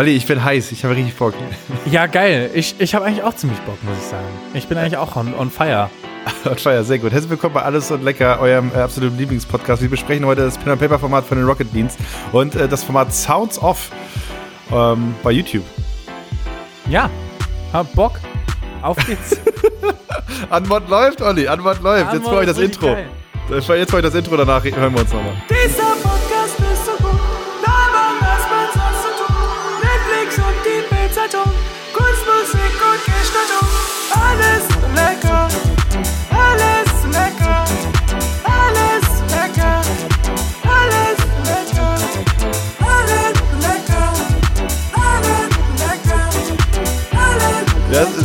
Olli, ich bin heiß, ich habe richtig Bock. Ja, geil. Ich, ich habe eigentlich auch ziemlich Bock, muss ich sagen. Ich bin eigentlich auch on, on fire. on fire, sehr gut. Herzlich willkommen bei Alles und Lecker, eurem äh, absoluten Lieblingspodcast. Wir besprechen heute das Pen and Paper Format von den Rocket Beans und äh, das Format Sounds Off ähm, bei YouTube. Ja, hab Bock. Auf geht's. Antwort läuft, Olli, Antwort läuft. Antwort jetzt für euch das Intro. Geil. Jetzt für euch das Intro, danach hören wir uns nochmal. Dieser Podcast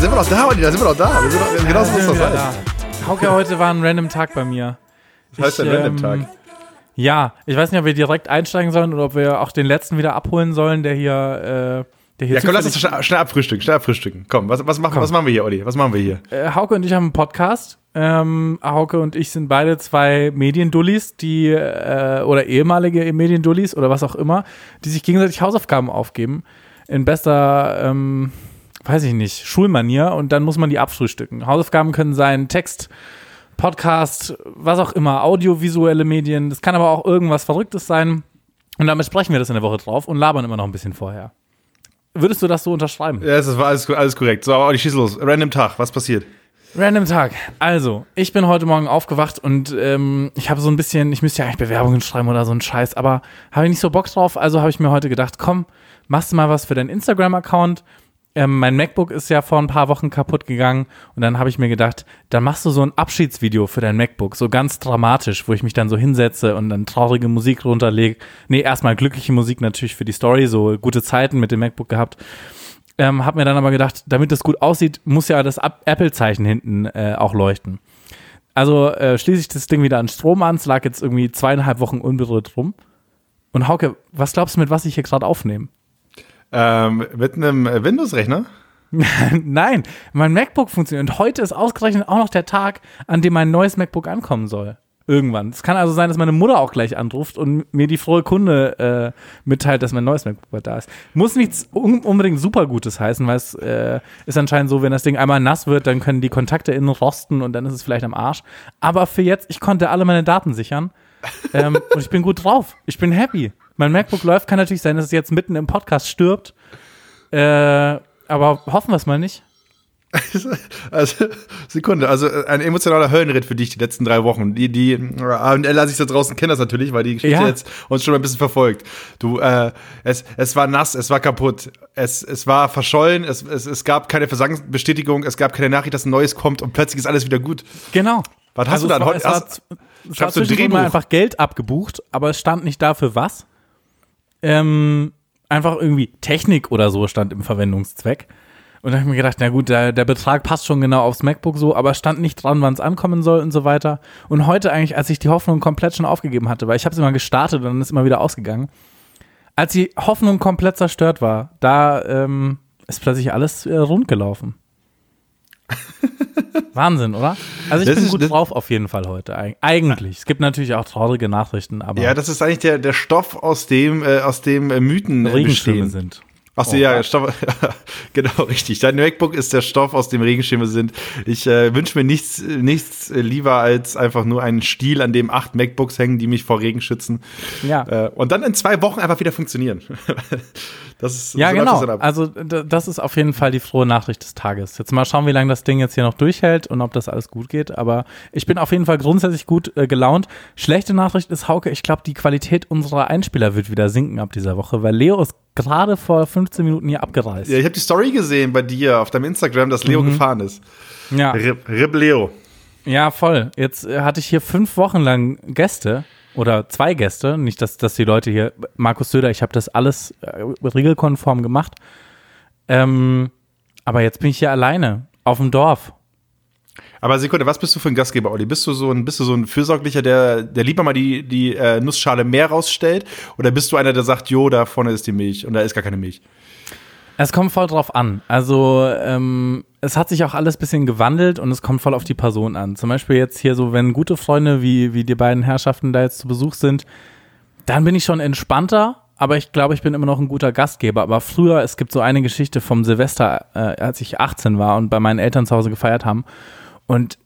sind wir noch da, Olli? Da sind wir noch da. Wir sind noch, genau so muss das sein. Hauke, heute war ein random Tag bei mir. Was heißt ich, der Random-Tag? Ähm, ja, ich weiß nicht, ob wir direkt einsteigen sollen oder ob wir auch den letzten wieder abholen sollen, der hier. Äh, der hier ja, komm, lass uns schnell, schnell abfrühstücken, schnell abfrühstücken. Komm, was, was, machen, was machen wir hier, Olli? Was machen wir hier? Äh, Hauke und ich haben einen Podcast. Ähm, Hauke und ich sind beide zwei Mediendullis, die, äh, oder ehemalige Mediendullis oder was auch immer, die sich gegenseitig Hausaufgaben aufgeben. In bester, ähm, weiß ich nicht, Schulmanier und dann muss man die abfrühstücken. Hausaufgaben können sein Text Podcast, was auch immer, audiovisuelle Medien. Das kann aber auch irgendwas Verrücktes sein. Und damit sprechen wir das in der Woche drauf und labern immer noch ein bisschen vorher. Würdest du das so unterschreiben? Ja, das war alles, alles korrekt. So, aber ich schieße los. Random Tag, was passiert? Random Tag. Also, ich bin heute Morgen aufgewacht und ähm, ich habe so ein bisschen, ich müsste ja eigentlich Bewerbungen schreiben oder so ein Scheiß, aber habe ich nicht so Bock drauf. Also habe ich mir heute gedacht, komm, machst du mal was für deinen Instagram-Account ähm, mein MacBook ist ja vor ein paar Wochen kaputt gegangen und dann habe ich mir gedacht, dann machst du so ein Abschiedsvideo für dein MacBook, so ganz dramatisch, wo ich mich dann so hinsetze und dann traurige Musik runterlege. Nee, erstmal glückliche Musik natürlich für die Story, so gute Zeiten mit dem MacBook gehabt. Ähm, hab mir dann aber gedacht, damit das gut aussieht, muss ja das Apple-Zeichen hinten äh, auch leuchten. Also äh, schließe ich das Ding wieder an Strom an, es lag jetzt irgendwie zweieinhalb Wochen unberührt rum. Und Hauke, was glaubst du, mit was ich hier gerade aufnehme? Ähm, mit einem Windows-Rechner? Nein, mein MacBook funktioniert. Und heute ist ausgerechnet auch noch der Tag, an dem mein neues MacBook ankommen soll. Irgendwann. Es kann also sein, dass meine Mutter auch gleich anruft und mir die frohe Kunde äh, mitteilt, dass mein neues MacBook da ist. Muss nichts un unbedingt super Gutes heißen, weil es äh, ist anscheinend so, wenn das Ding einmal nass wird, dann können die Kontakte innen rosten und dann ist es vielleicht am Arsch. Aber für jetzt, ich konnte alle meine Daten sichern ähm, und ich bin gut drauf. Ich bin happy. Mein MacBook läuft, kann natürlich sein, dass es jetzt mitten im Podcast stirbt. Äh, aber hoffen wir es mal nicht. Also, Sekunde, also äh, ein emotionaler Höllenritt für dich die letzten drei Wochen. Die, die und Ella sich da draußen kennen das natürlich, weil die Geschichte ja. jetzt uns schon ein bisschen verfolgt. Du, äh, es, es war nass, es war kaputt, es, es war verschollen, es, es, es gab keine Versangsbestätigung, es gab keine Nachricht, dass ein neues kommt und plötzlich ist alles wieder gut. Genau. Was hast also du dann heute? War, es war mal einfach Geld abgebucht, aber es stand nicht dafür was ähm, einfach irgendwie Technik oder so stand im Verwendungszweck. Und da habe ich mir gedacht, na gut, der, der Betrag passt schon genau aufs MacBook so, aber stand nicht dran, wann es ankommen soll und so weiter. Und heute eigentlich, als ich die Hoffnung komplett schon aufgegeben hatte, weil ich habe es immer gestartet und dann ist immer wieder ausgegangen. Als die Hoffnung komplett zerstört war, da ähm, ist plötzlich alles äh, rund gelaufen. Wahnsinn, oder? Also ich das bin ist, gut drauf auf jeden Fall heute. Eigentlich. Es gibt natürlich auch traurige Nachrichten, aber. Ja, das ist eigentlich der, der Stoff, aus dem, äh, aus dem äh, Mythen Regenschirme sind. Ach so, oh, ja, Stoff, genau, richtig. Dein MacBook ist der Stoff, aus dem Regenschirme sind. Ich äh, wünsche mir nichts, nichts lieber als einfach nur einen Stiel, an dem acht MacBooks hängen, die mich vor Regen schützen. Ja. Äh, und dann in zwei Wochen einfach wieder funktionieren. das ist, ja, so genau. Also, das ist auf jeden Fall die frohe Nachricht des Tages. Jetzt mal schauen, wie lange das Ding jetzt hier noch durchhält und ob das alles gut geht. Aber ich bin auf jeden Fall grundsätzlich gut äh, gelaunt. Schlechte Nachricht ist, Hauke, ich glaube, die Qualität unserer Einspieler wird wieder sinken ab dieser Woche, weil Leo ist gerade vor 15 Minuten hier abgereist. Ja, ich habe die Story gesehen bei dir auf deinem Instagram, dass Leo mhm. gefahren ist. Ja. Rip, Rip Leo. Ja, voll. Jetzt äh, hatte ich hier fünf Wochen lang Gäste oder zwei Gäste. Nicht, dass, dass die Leute hier, Markus Söder, ich habe das alles äh, regelkonform gemacht. Ähm, aber jetzt bin ich hier alleine auf dem Dorf aber Sekunde, was bist du für ein Gastgeber, Olli? Bist du so ein, bist du so ein Fürsorglicher, der, der lieber mal die, die äh, Nussschale mehr rausstellt? Oder bist du einer, der sagt, jo, da vorne ist die Milch und da ist gar keine Milch? Es kommt voll drauf an. Also ähm, es hat sich auch alles bisschen gewandelt und es kommt voll auf die Person an. Zum Beispiel jetzt hier so, wenn gute Freunde wie, wie die beiden Herrschaften da jetzt zu Besuch sind, dann bin ich schon entspannter aber ich glaube, ich bin immer noch ein guter Gastgeber. Aber früher, es gibt so eine Geschichte vom Silvester, äh, als ich 18 war und bei meinen Eltern zu Hause gefeiert haben. Und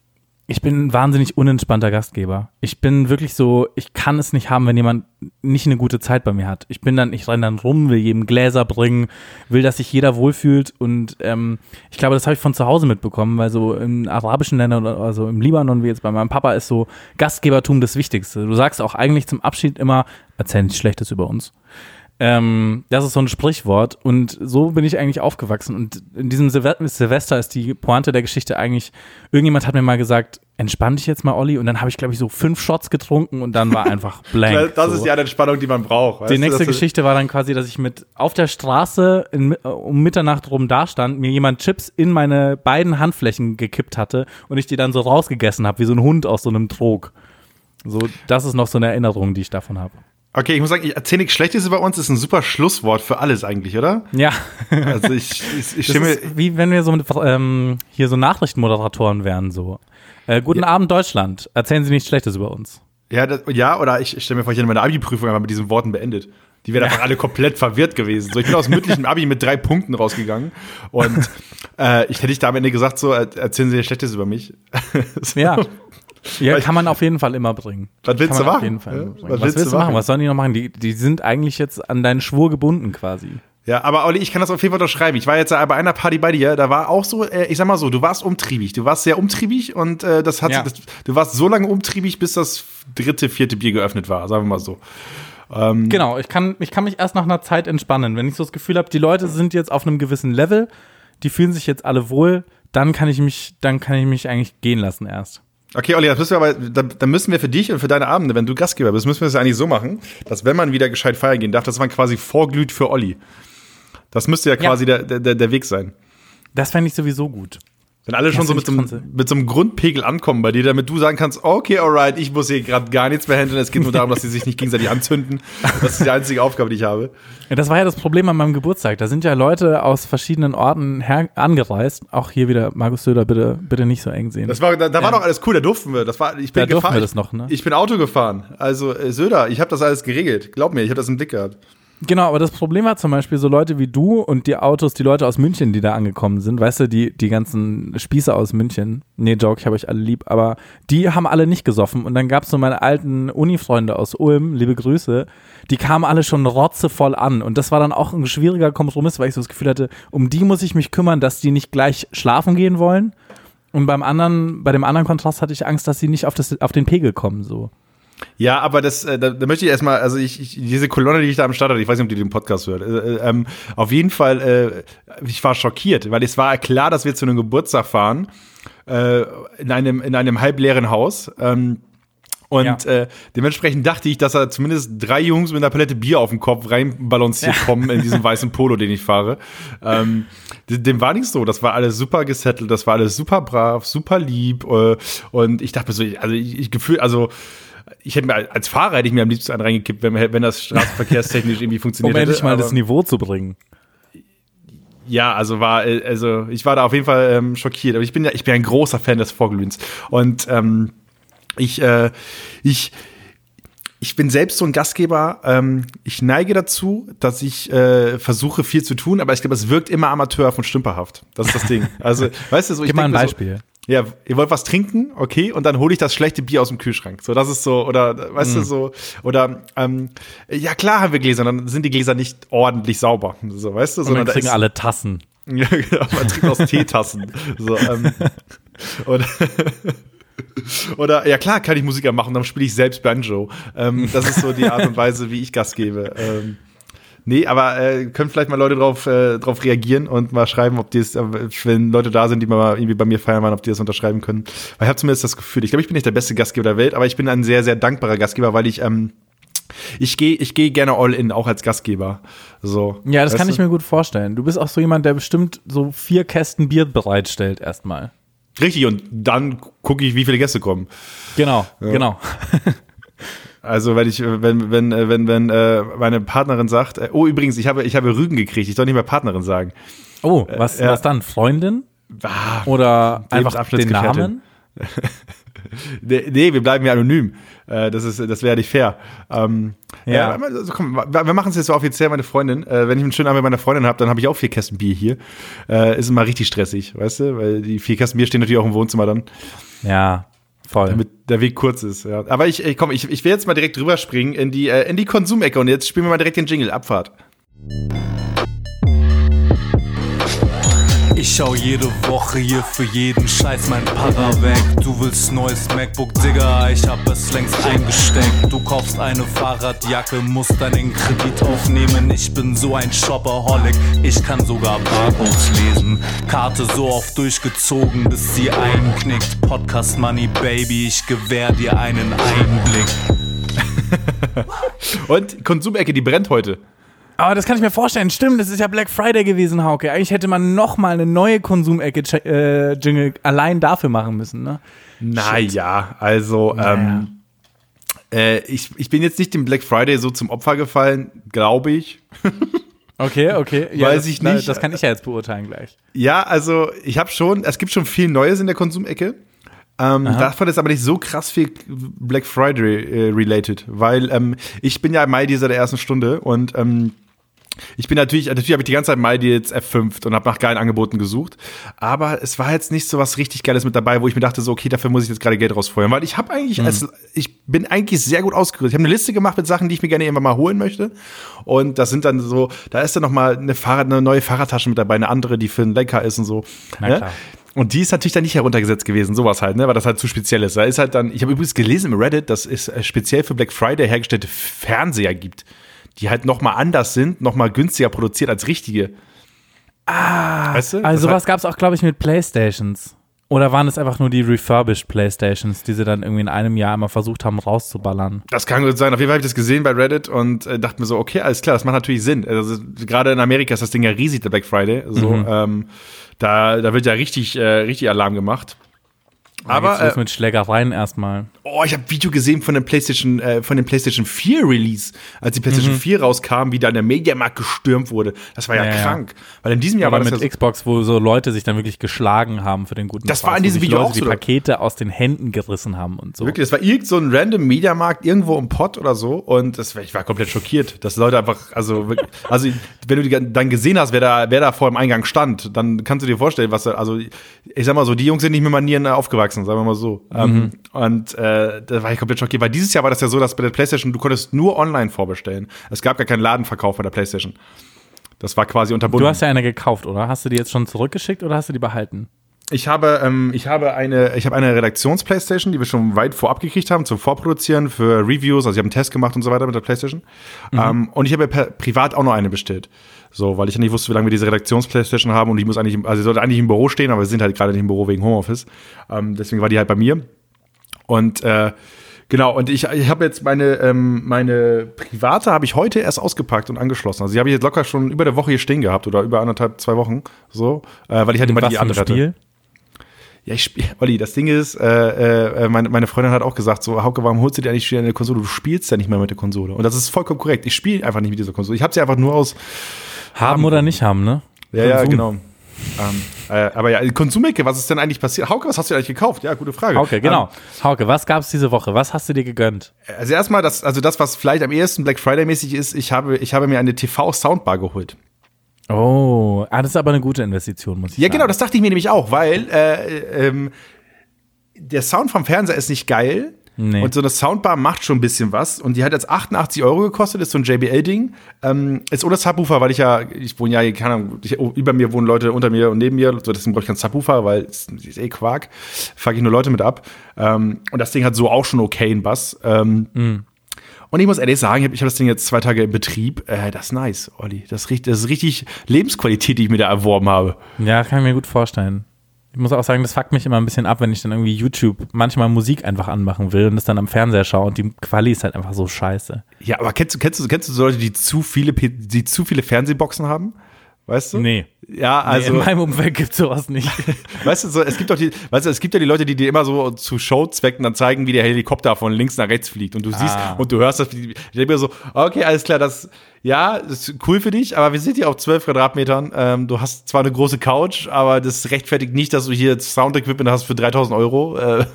ich bin ein wahnsinnig unentspannter Gastgeber. Ich bin wirklich so, ich kann es nicht haben, wenn jemand nicht eine gute Zeit bei mir hat. Ich bin dann, ich renne dann rum, will jedem Gläser bringen, will, dass sich jeder wohlfühlt und ähm, ich glaube, das habe ich von zu Hause mitbekommen, weil so in arabischen Ländern oder also im Libanon, wie jetzt bei meinem Papa, ist so Gastgebertum das Wichtigste. Du sagst auch eigentlich zum Abschied immer, erzähl nichts Schlechtes über uns. Ähm, das ist so ein Sprichwort und so bin ich eigentlich aufgewachsen. Und in diesem Silve Silvester ist die Pointe der Geschichte eigentlich, irgendjemand hat mir mal gesagt, entspann dich jetzt mal, Olli. Und dann habe ich, glaube ich, so fünf Shots getrunken und dann war einfach blank. das so. ist ja die Entspannung, die man braucht. Die nächste Geschichte war dann quasi, dass ich mit auf der Straße in, um Mitternacht rum dastand, mir jemand Chips in meine beiden Handflächen gekippt hatte und ich die dann so rausgegessen habe, wie so ein Hund aus so einem Trog. So, das ist noch so eine Erinnerung, die ich davon habe. Okay, ich muss sagen, ich erzähle nichts Schlechtes über uns, ist ein super Schlusswort für alles eigentlich, oder? Ja. Also ich, ich, ich stimme. wie wenn wir so ähm, hier so Nachrichtenmoderatoren wären, so. Äh, guten ja. Abend, Deutschland. Erzählen Sie nichts Schlechtes über uns. Ja, das, ja oder ich stelle mir vor, ich hätte meine Abi-Prüfung einmal mit diesen Worten beendet. Die wären ja. einfach alle komplett verwirrt gewesen. So, ich bin aus mündlichem Abi mit drei Punkten rausgegangen und äh, ich hätte ich da am Ende gesagt, so, erzählen Sie nichts Schlechtes über mich. so. Ja. Ja, kann man auf jeden Fall immer bringen. Was willst du machen? Ja? Was, was, willst du machen? Was sollen die noch machen? Die, die sind eigentlich jetzt an deinen Schwur gebunden quasi. Ja, aber Olli, ich kann das auf jeden Fall unterschreiben. Ich war jetzt bei einer Party bei dir, da war auch so, äh, ich sag mal so, du warst umtriebig. Du warst sehr umtriebig und äh, das hat, ja. das, du warst so lange umtriebig, bis das dritte, vierte Bier geöffnet war, sagen wir mal so. Ähm, genau, ich kann, ich kann mich erst nach einer Zeit entspannen. Wenn ich so das Gefühl habe, die Leute sind jetzt auf einem gewissen Level, die fühlen sich jetzt alle wohl, dann kann ich mich, dann kann ich mich eigentlich gehen lassen erst. Okay, Olli, das müssen wir aber, dann, dann müssen wir für dich und für deine Abende, wenn du Gastgeber bist, müssen wir es eigentlich so machen, dass wenn man wieder gescheit feiern gehen darf, dass man quasi vorglüht für Olli. Das müsste ja quasi. Der, der, der Weg sein. Das fände ich sowieso gut. Wenn alle schon so mit, so mit so einem Grundpegel ankommen bei dir, damit du sagen kannst, okay, alright, ich muss hier gerade gar nichts mehr handeln. Es geht nur darum, dass sie sich nicht gegenseitig anzünden. Das ist die einzige Aufgabe, die ich habe. Ja, das war ja das Problem an meinem Geburtstag. Da sind ja Leute aus verschiedenen Orten her angereist. Auch hier wieder, Markus Söder, bitte, bitte nicht so eng sehen. Das war, da, da ja. war doch alles cool, da durften wir. Das war, ich bin da gefahren. wir das noch, ne? Ich bin Auto gefahren. Also, äh, Söder, ich habe das alles geregelt. Glaub mir, ich habe das im Blick gehabt. Genau, aber das Problem war zum Beispiel so Leute wie du und die Autos, die Leute aus München, die da angekommen sind, weißt du, die, die ganzen Spießer aus München, nee, Joke, ich habe euch alle lieb, aber die haben alle nicht gesoffen. Und dann gab es so meine alten Uni-Freunde aus Ulm, liebe Grüße, die kamen alle schon rotzevoll an. Und das war dann auch ein schwieriger Kompromiss, weil ich so das Gefühl hatte, um die muss ich mich kümmern, dass die nicht gleich schlafen gehen wollen. Und beim anderen, bei dem anderen Kontrast hatte ich Angst, dass sie nicht auf, das, auf den Pegel kommen, so. Ja, aber das, äh, da, da möchte ich erstmal, also ich, ich, diese Kolonne, die ich da am Start hatte, ich weiß nicht, ob die den Podcast hört, äh, äh, ähm, auf jeden Fall, äh, ich war schockiert, weil es war klar, dass wir zu einem Geburtstag fahren, äh, in einem, in einem halbleeren Haus. Ähm, und ja. äh, dementsprechend dachte ich, dass da zumindest drei Jungs mit einer Palette Bier auf dem Kopf reinbalanciert ja. kommen in diesem weißen Polo, den ich fahre. Ähm, dem war nicht so. Das war alles super gesettelt, das war alles super brav, super lieb. Äh, und ich dachte mir so, also ich, ich gefühl, also ich hätte mir als Fahrer hätte ich mir am liebsten einen reingekippt, wenn, wenn das straßenverkehrstechnisch irgendwie funktioniert um hätte. Um endlich mal das Niveau zu bringen. Ja, also war, also ich war da auf jeden Fall ähm, schockiert. Aber ich bin ja, ich bin ein großer Fan des Vorglühens. Und ähm, ich, äh, ich, ich bin selbst so ein Gastgeber. Ähm, ich neige dazu, dass ich äh, versuche, viel zu tun, aber ich glaube, es wirkt immer amateurhaft und stümperhaft. Das ist das Ding. Also, weißt du, so ich Gib mal ein Beispiel. So, ja, ihr wollt was trinken, okay, und dann hole ich das schlechte Bier aus dem Kühlschrank. So, das ist so, oder weißt mm. du, so, oder ähm, ja klar haben wir Gläser, dann sind die Gläser nicht ordentlich sauber. So, weißt du, sondern und dann kriegen alle Tassen. Ja, genau, man trinkt aus Teetassen. So, ähm, oder, oder ja klar kann ich Musiker machen, dann spiele ich selbst Banjo. Ähm, das ist so die Art und Weise, wie ich Gas gebe. Ähm, Nee, aber äh, können vielleicht mal Leute drauf, äh, drauf reagieren und mal schreiben, ob die es, äh, wenn Leute da sind, die mal irgendwie bei mir feiern waren, ob die das unterschreiben können. Weil ich habe zumindest das Gefühl, ich glaube, ich bin nicht der beste Gastgeber der Welt, aber ich bin ein sehr, sehr dankbarer Gastgeber, weil ich, ähm, ich gehe ich geh gerne all in, auch als Gastgeber. So, ja, das kann du? ich mir gut vorstellen. Du bist auch so jemand, der bestimmt so vier Kästen Bier bereitstellt erstmal. Richtig, und dann gucke ich, wie viele Gäste kommen. Genau, ja. genau. Also wenn ich, wenn, wenn, äh, wenn, wenn äh, meine Partnerin sagt, äh, oh übrigens, ich habe, ich habe Rügen gekriegt, ich soll nicht mehr Partnerin sagen. Oh, was, äh, was dann? Freundin? Ah, Oder einfach den Namen? nee, wir bleiben ja anonym. Äh, das ist, das wäre nicht fair. Ähm, ja. Äh, also komm, wir machen es jetzt so offiziell, meine Freundin. Äh, wenn ich einen schönen Abend mit meiner Freundin habe, dann habe ich auch vier Kästen Bier hier. Äh, ist immer richtig stressig, weißt du? Weil die vier Kästen Bier stehen natürlich auch im Wohnzimmer dann. Ja, voll. Damit der Weg kurz ist. Ja. Aber ich, ich komm, ich, ich will jetzt mal direkt rüberspringen in die, äh, in die Konsumecke und jetzt spielen wir mal direkt den Jingle. Abfahrt. Ich schau jede Woche hier für jeden Scheiß mein Para weg. Du willst neues MacBook, Digga, ich hab es längst eingesteckt. Du kaufst eine Fahrradjacke, musst deinen Kredit aufnehmen. Ich bin so ein Shopaholic, ich kann sogar Barcodes lesen. Karte so oft durchgezogen, bis sie einknickt. Podcast Money, Baby, ich gewähr dir einen Einblick. Und Konsumecke, die brennt heute. Aber das kann ich mir vorstellen. Stimmt, das ist ja Black Friday gewesen, Hauke. Eigentlich hätte man noch mal eine neue Konsumecke-Jingle äh, allein dafür machen müssen, ne? Naja, also naja. Ähm, äh, ich, ich bin jetzt nicht dem Black Friday so zum Opfer gefallen, glaube ich. Okay, okay. Ja, Weiß ich nicht. Das kann ich ja jetzt beurteilen gleich. Ja, also ich habe schon, es gibt schon viel Neues in der Konsumecke. Ähm, davon ist aber nicht so krass viel Black Friday äh, related, weil ähm, ich bin ja im Mai dieser der ersten Stunde und ähm, ich bin natürlich, natürlich habe ich die ganze Zeit mal jetzt F5 und habe nach geilen Angeboten gesucht. Aber es war jetzt nicht so was richtig Geiles mit dabei, wo ich mir dachte, so, okay, dafür muss ich jetzt gerade Geld rausfeuern. Weil ich habe eigentlich, mhm. als, ich bin eigentlich sehr gut ausgerüstet. Ich habe eine Liste gemacht mit Sachen, die ich mir gerne irgendwann mal holen möchte. Und das sind dann so, da ist dann noch mal eine, Fahrrad, eine neue Fahrradtasche mit dabei, eine andere, die für einen Lenker ist und so. Ne? Und die ist natürlich dann nicht heruntergesetzt gewesen, sowas halt, ne, weil das halt zu speziell ist. Da ist halt dann, ich habe übrigens gelesen im Reddit, dass es äh, speziell für Black Friday hergestellte Fernseher gibt die halt noch mal anders sind, noch mal günstiger produziert als richtige. Ah, weißt du? also sowas gab es auch, glaube ich, mit Playstations. Oder waren es einfach nur die refurbished Playstations, die sie dann irgendwie in einem Jahr immer versucht haben rauszuballern? Das kann gut sein. Auf jeden Fall habe ich das gesehen bei Reddit und äh, dachte mir so, okay, alles klar, das macht natürlich Sinn. Also gerade in Amerika ist das Ding ja riesig, der Black Friday. So, mhm. ähm, da, da wird ja richtig, äh, richtig Alarm gemacht. Aber äh, mit Schlägereien erstmal. Oh, ich habe Video gesehen von dem PlayStation äh, von dem PlayStation 4 Release, als die PlayStation mhm. 4 rauskam, wie da in der Mediamarkt gestürmt wurde. Das war ja, ja krank, ja. weil in diesem Jahr Oder war das mit ja so Xbox, wo so Leute sich dann wirklich geschlagen haben für den guten Das Preis, war in diesem Video Leute auch so. die Pakete aus den Händen gerissen haben und so. Wirklich, das war irgend so ein random Mediamarkt irgendwo im Pott oder so und das ich war komplett schockiert, dass Leute einfach also also wenn du die, dann gesehen hast, wer da wer da vor dem Eingang stand, dann kannst du dir vorstellen, was also ich sag mal so, die Jungs sind nicht mit Manieren aufgewachsen, sagen wir mal so. Mhm. Ähm, und äh, da war ich komplett schockiert, weil dieses Jahr war das ja so, dass bei der PlayStation du konntest nur online vorbestellen. Es gab gar keinen Ladenverkauf bei der PlayStation. Das war quasi unterbunden. Du hast ja eine gekauft, oder? Hast du die jetzt schon zurückgeschickt oder hast du die behalten? Ich habe, ähm, ich habe eine, ich habe eine Redaktions-Playstation, die wir schon weit vorab gekriegt haben zum Vorproduzieren für Reviews. Also ich habe einen Test gemacht und so weiter mit der Playstation. Mhm. Ähm, und ich habe per, privat auch noch eine bestellt. So, weil ich ja nicht wusste, wie lange wir diese Redaktions-Playstation haben und ich muss eigentlich, also sie sollte eigentlich im Büro stehen, aber wir sind halt gerade nicht im Büro wegen Homeoffice. Ähm, deswegen war die halt bei mir. Und äh, genau, und ich, ich habe jetzt meine, ähm, meine private habe ich heute erst ausgepackt und angeschlossen. Also die habe ich jetzt locker schon über der Woche hier stehen gehabt oder über anderthalb, zwei Wochen. So, äh, weil ich halt immer die andere hatte. Ja, ich spiele, Olli, das Ding ist, äh, äh, meine, meine Freundin hat auch gesagt, so, Hauke, warum holst du dir eigentlich eine Konsole? Du spielst ja nicht mehr mit der Konsole. Und das ist vollkommen korrekt. Ich spiele einfach nicht mit dieser Konsole. Ich habe sie einfach nur aus haben oder nicht haben, ne? Ja, ja, genau. Ähm, äh, aber ja, Konsumecke, was ist denn eigentlich passiert? Hauke, was hast du eigentlich gekauft? Ja, gute Frage. Hauke, genau. Ähm, Hauke, was gab es diese Woche? Was hast du dir gegönnt? Also erstmal, das, also das, was vielleicht am ehesten Black Friday-mäßig ist, ich habe, ich habe mir eine TV-Soundbar geholt. Oh, ah, das ist aber eine gute Investition, muss ich ja, sagen. Ja, genau, das dachte ich mir nämlich auch, weil äh, ähm, der Sound vom Fernseher ist nicht geil, Nee. Und so eine Soundbar macht schon ein bisschen was. Und die hat jetzt 88 Euro gekostet, ist so ein JBL-Ding. Ähm, ist ohne Subwoofer, weil ich ja, ich wohne ja, keine Ahnung, ich, über mir wohnen Leute unter mir und neben mir. So, deswegen brauche ich keinen Subwoofer, weil es ist eh Quark. Fuck ich nur Leute mit ab. Ähm, und das Ding hat so auch schon okay einen Bass. Ähm, mm. Und ich muss ehrlich sagen, ich habe hab das Ding jetzt zwei Tage im Betrieb. Äh, das ist nice, Olli. Das ist, richtig, das ist richtig Lebensqualität, die ich mir da erworben habe. Ja, kann ich mir gut vorstellen. Ich muss auch sagen, das fuckt mich immer ein bisschen ab, wenn ich dann irgendwie YouTube manchmal Musik einfach anmachen will und das dann am Fernseher schaue und die Quali ist halt einfach so scheiße. Ja, aber kennst du, kennst du, kennst du so Leute, die zu viele, die zu viele Fernsehboxen haben? Weißt du? Nee. Ja, also. Nee, in meinem Umfeld gibt es sowas nicht. weißt du, so, es gibt doch die, weißt du, es gibt ja die Leute, die dir immer so zu Showzwecken dann zeigen, wie der Helikopter von links nach rechts fliegt und du siehst Ah. und du hörst das. Ich denke mir so, okay, alles klar, das, ja, das ist cool für dich, aber wir sind hier auf 12 Quadratmetern. Ähm, du hast zwar eine große Couch, aber das rechtfertigt nicht, dass du hier Sound-Equipment hast für 3000 Euro. Äh,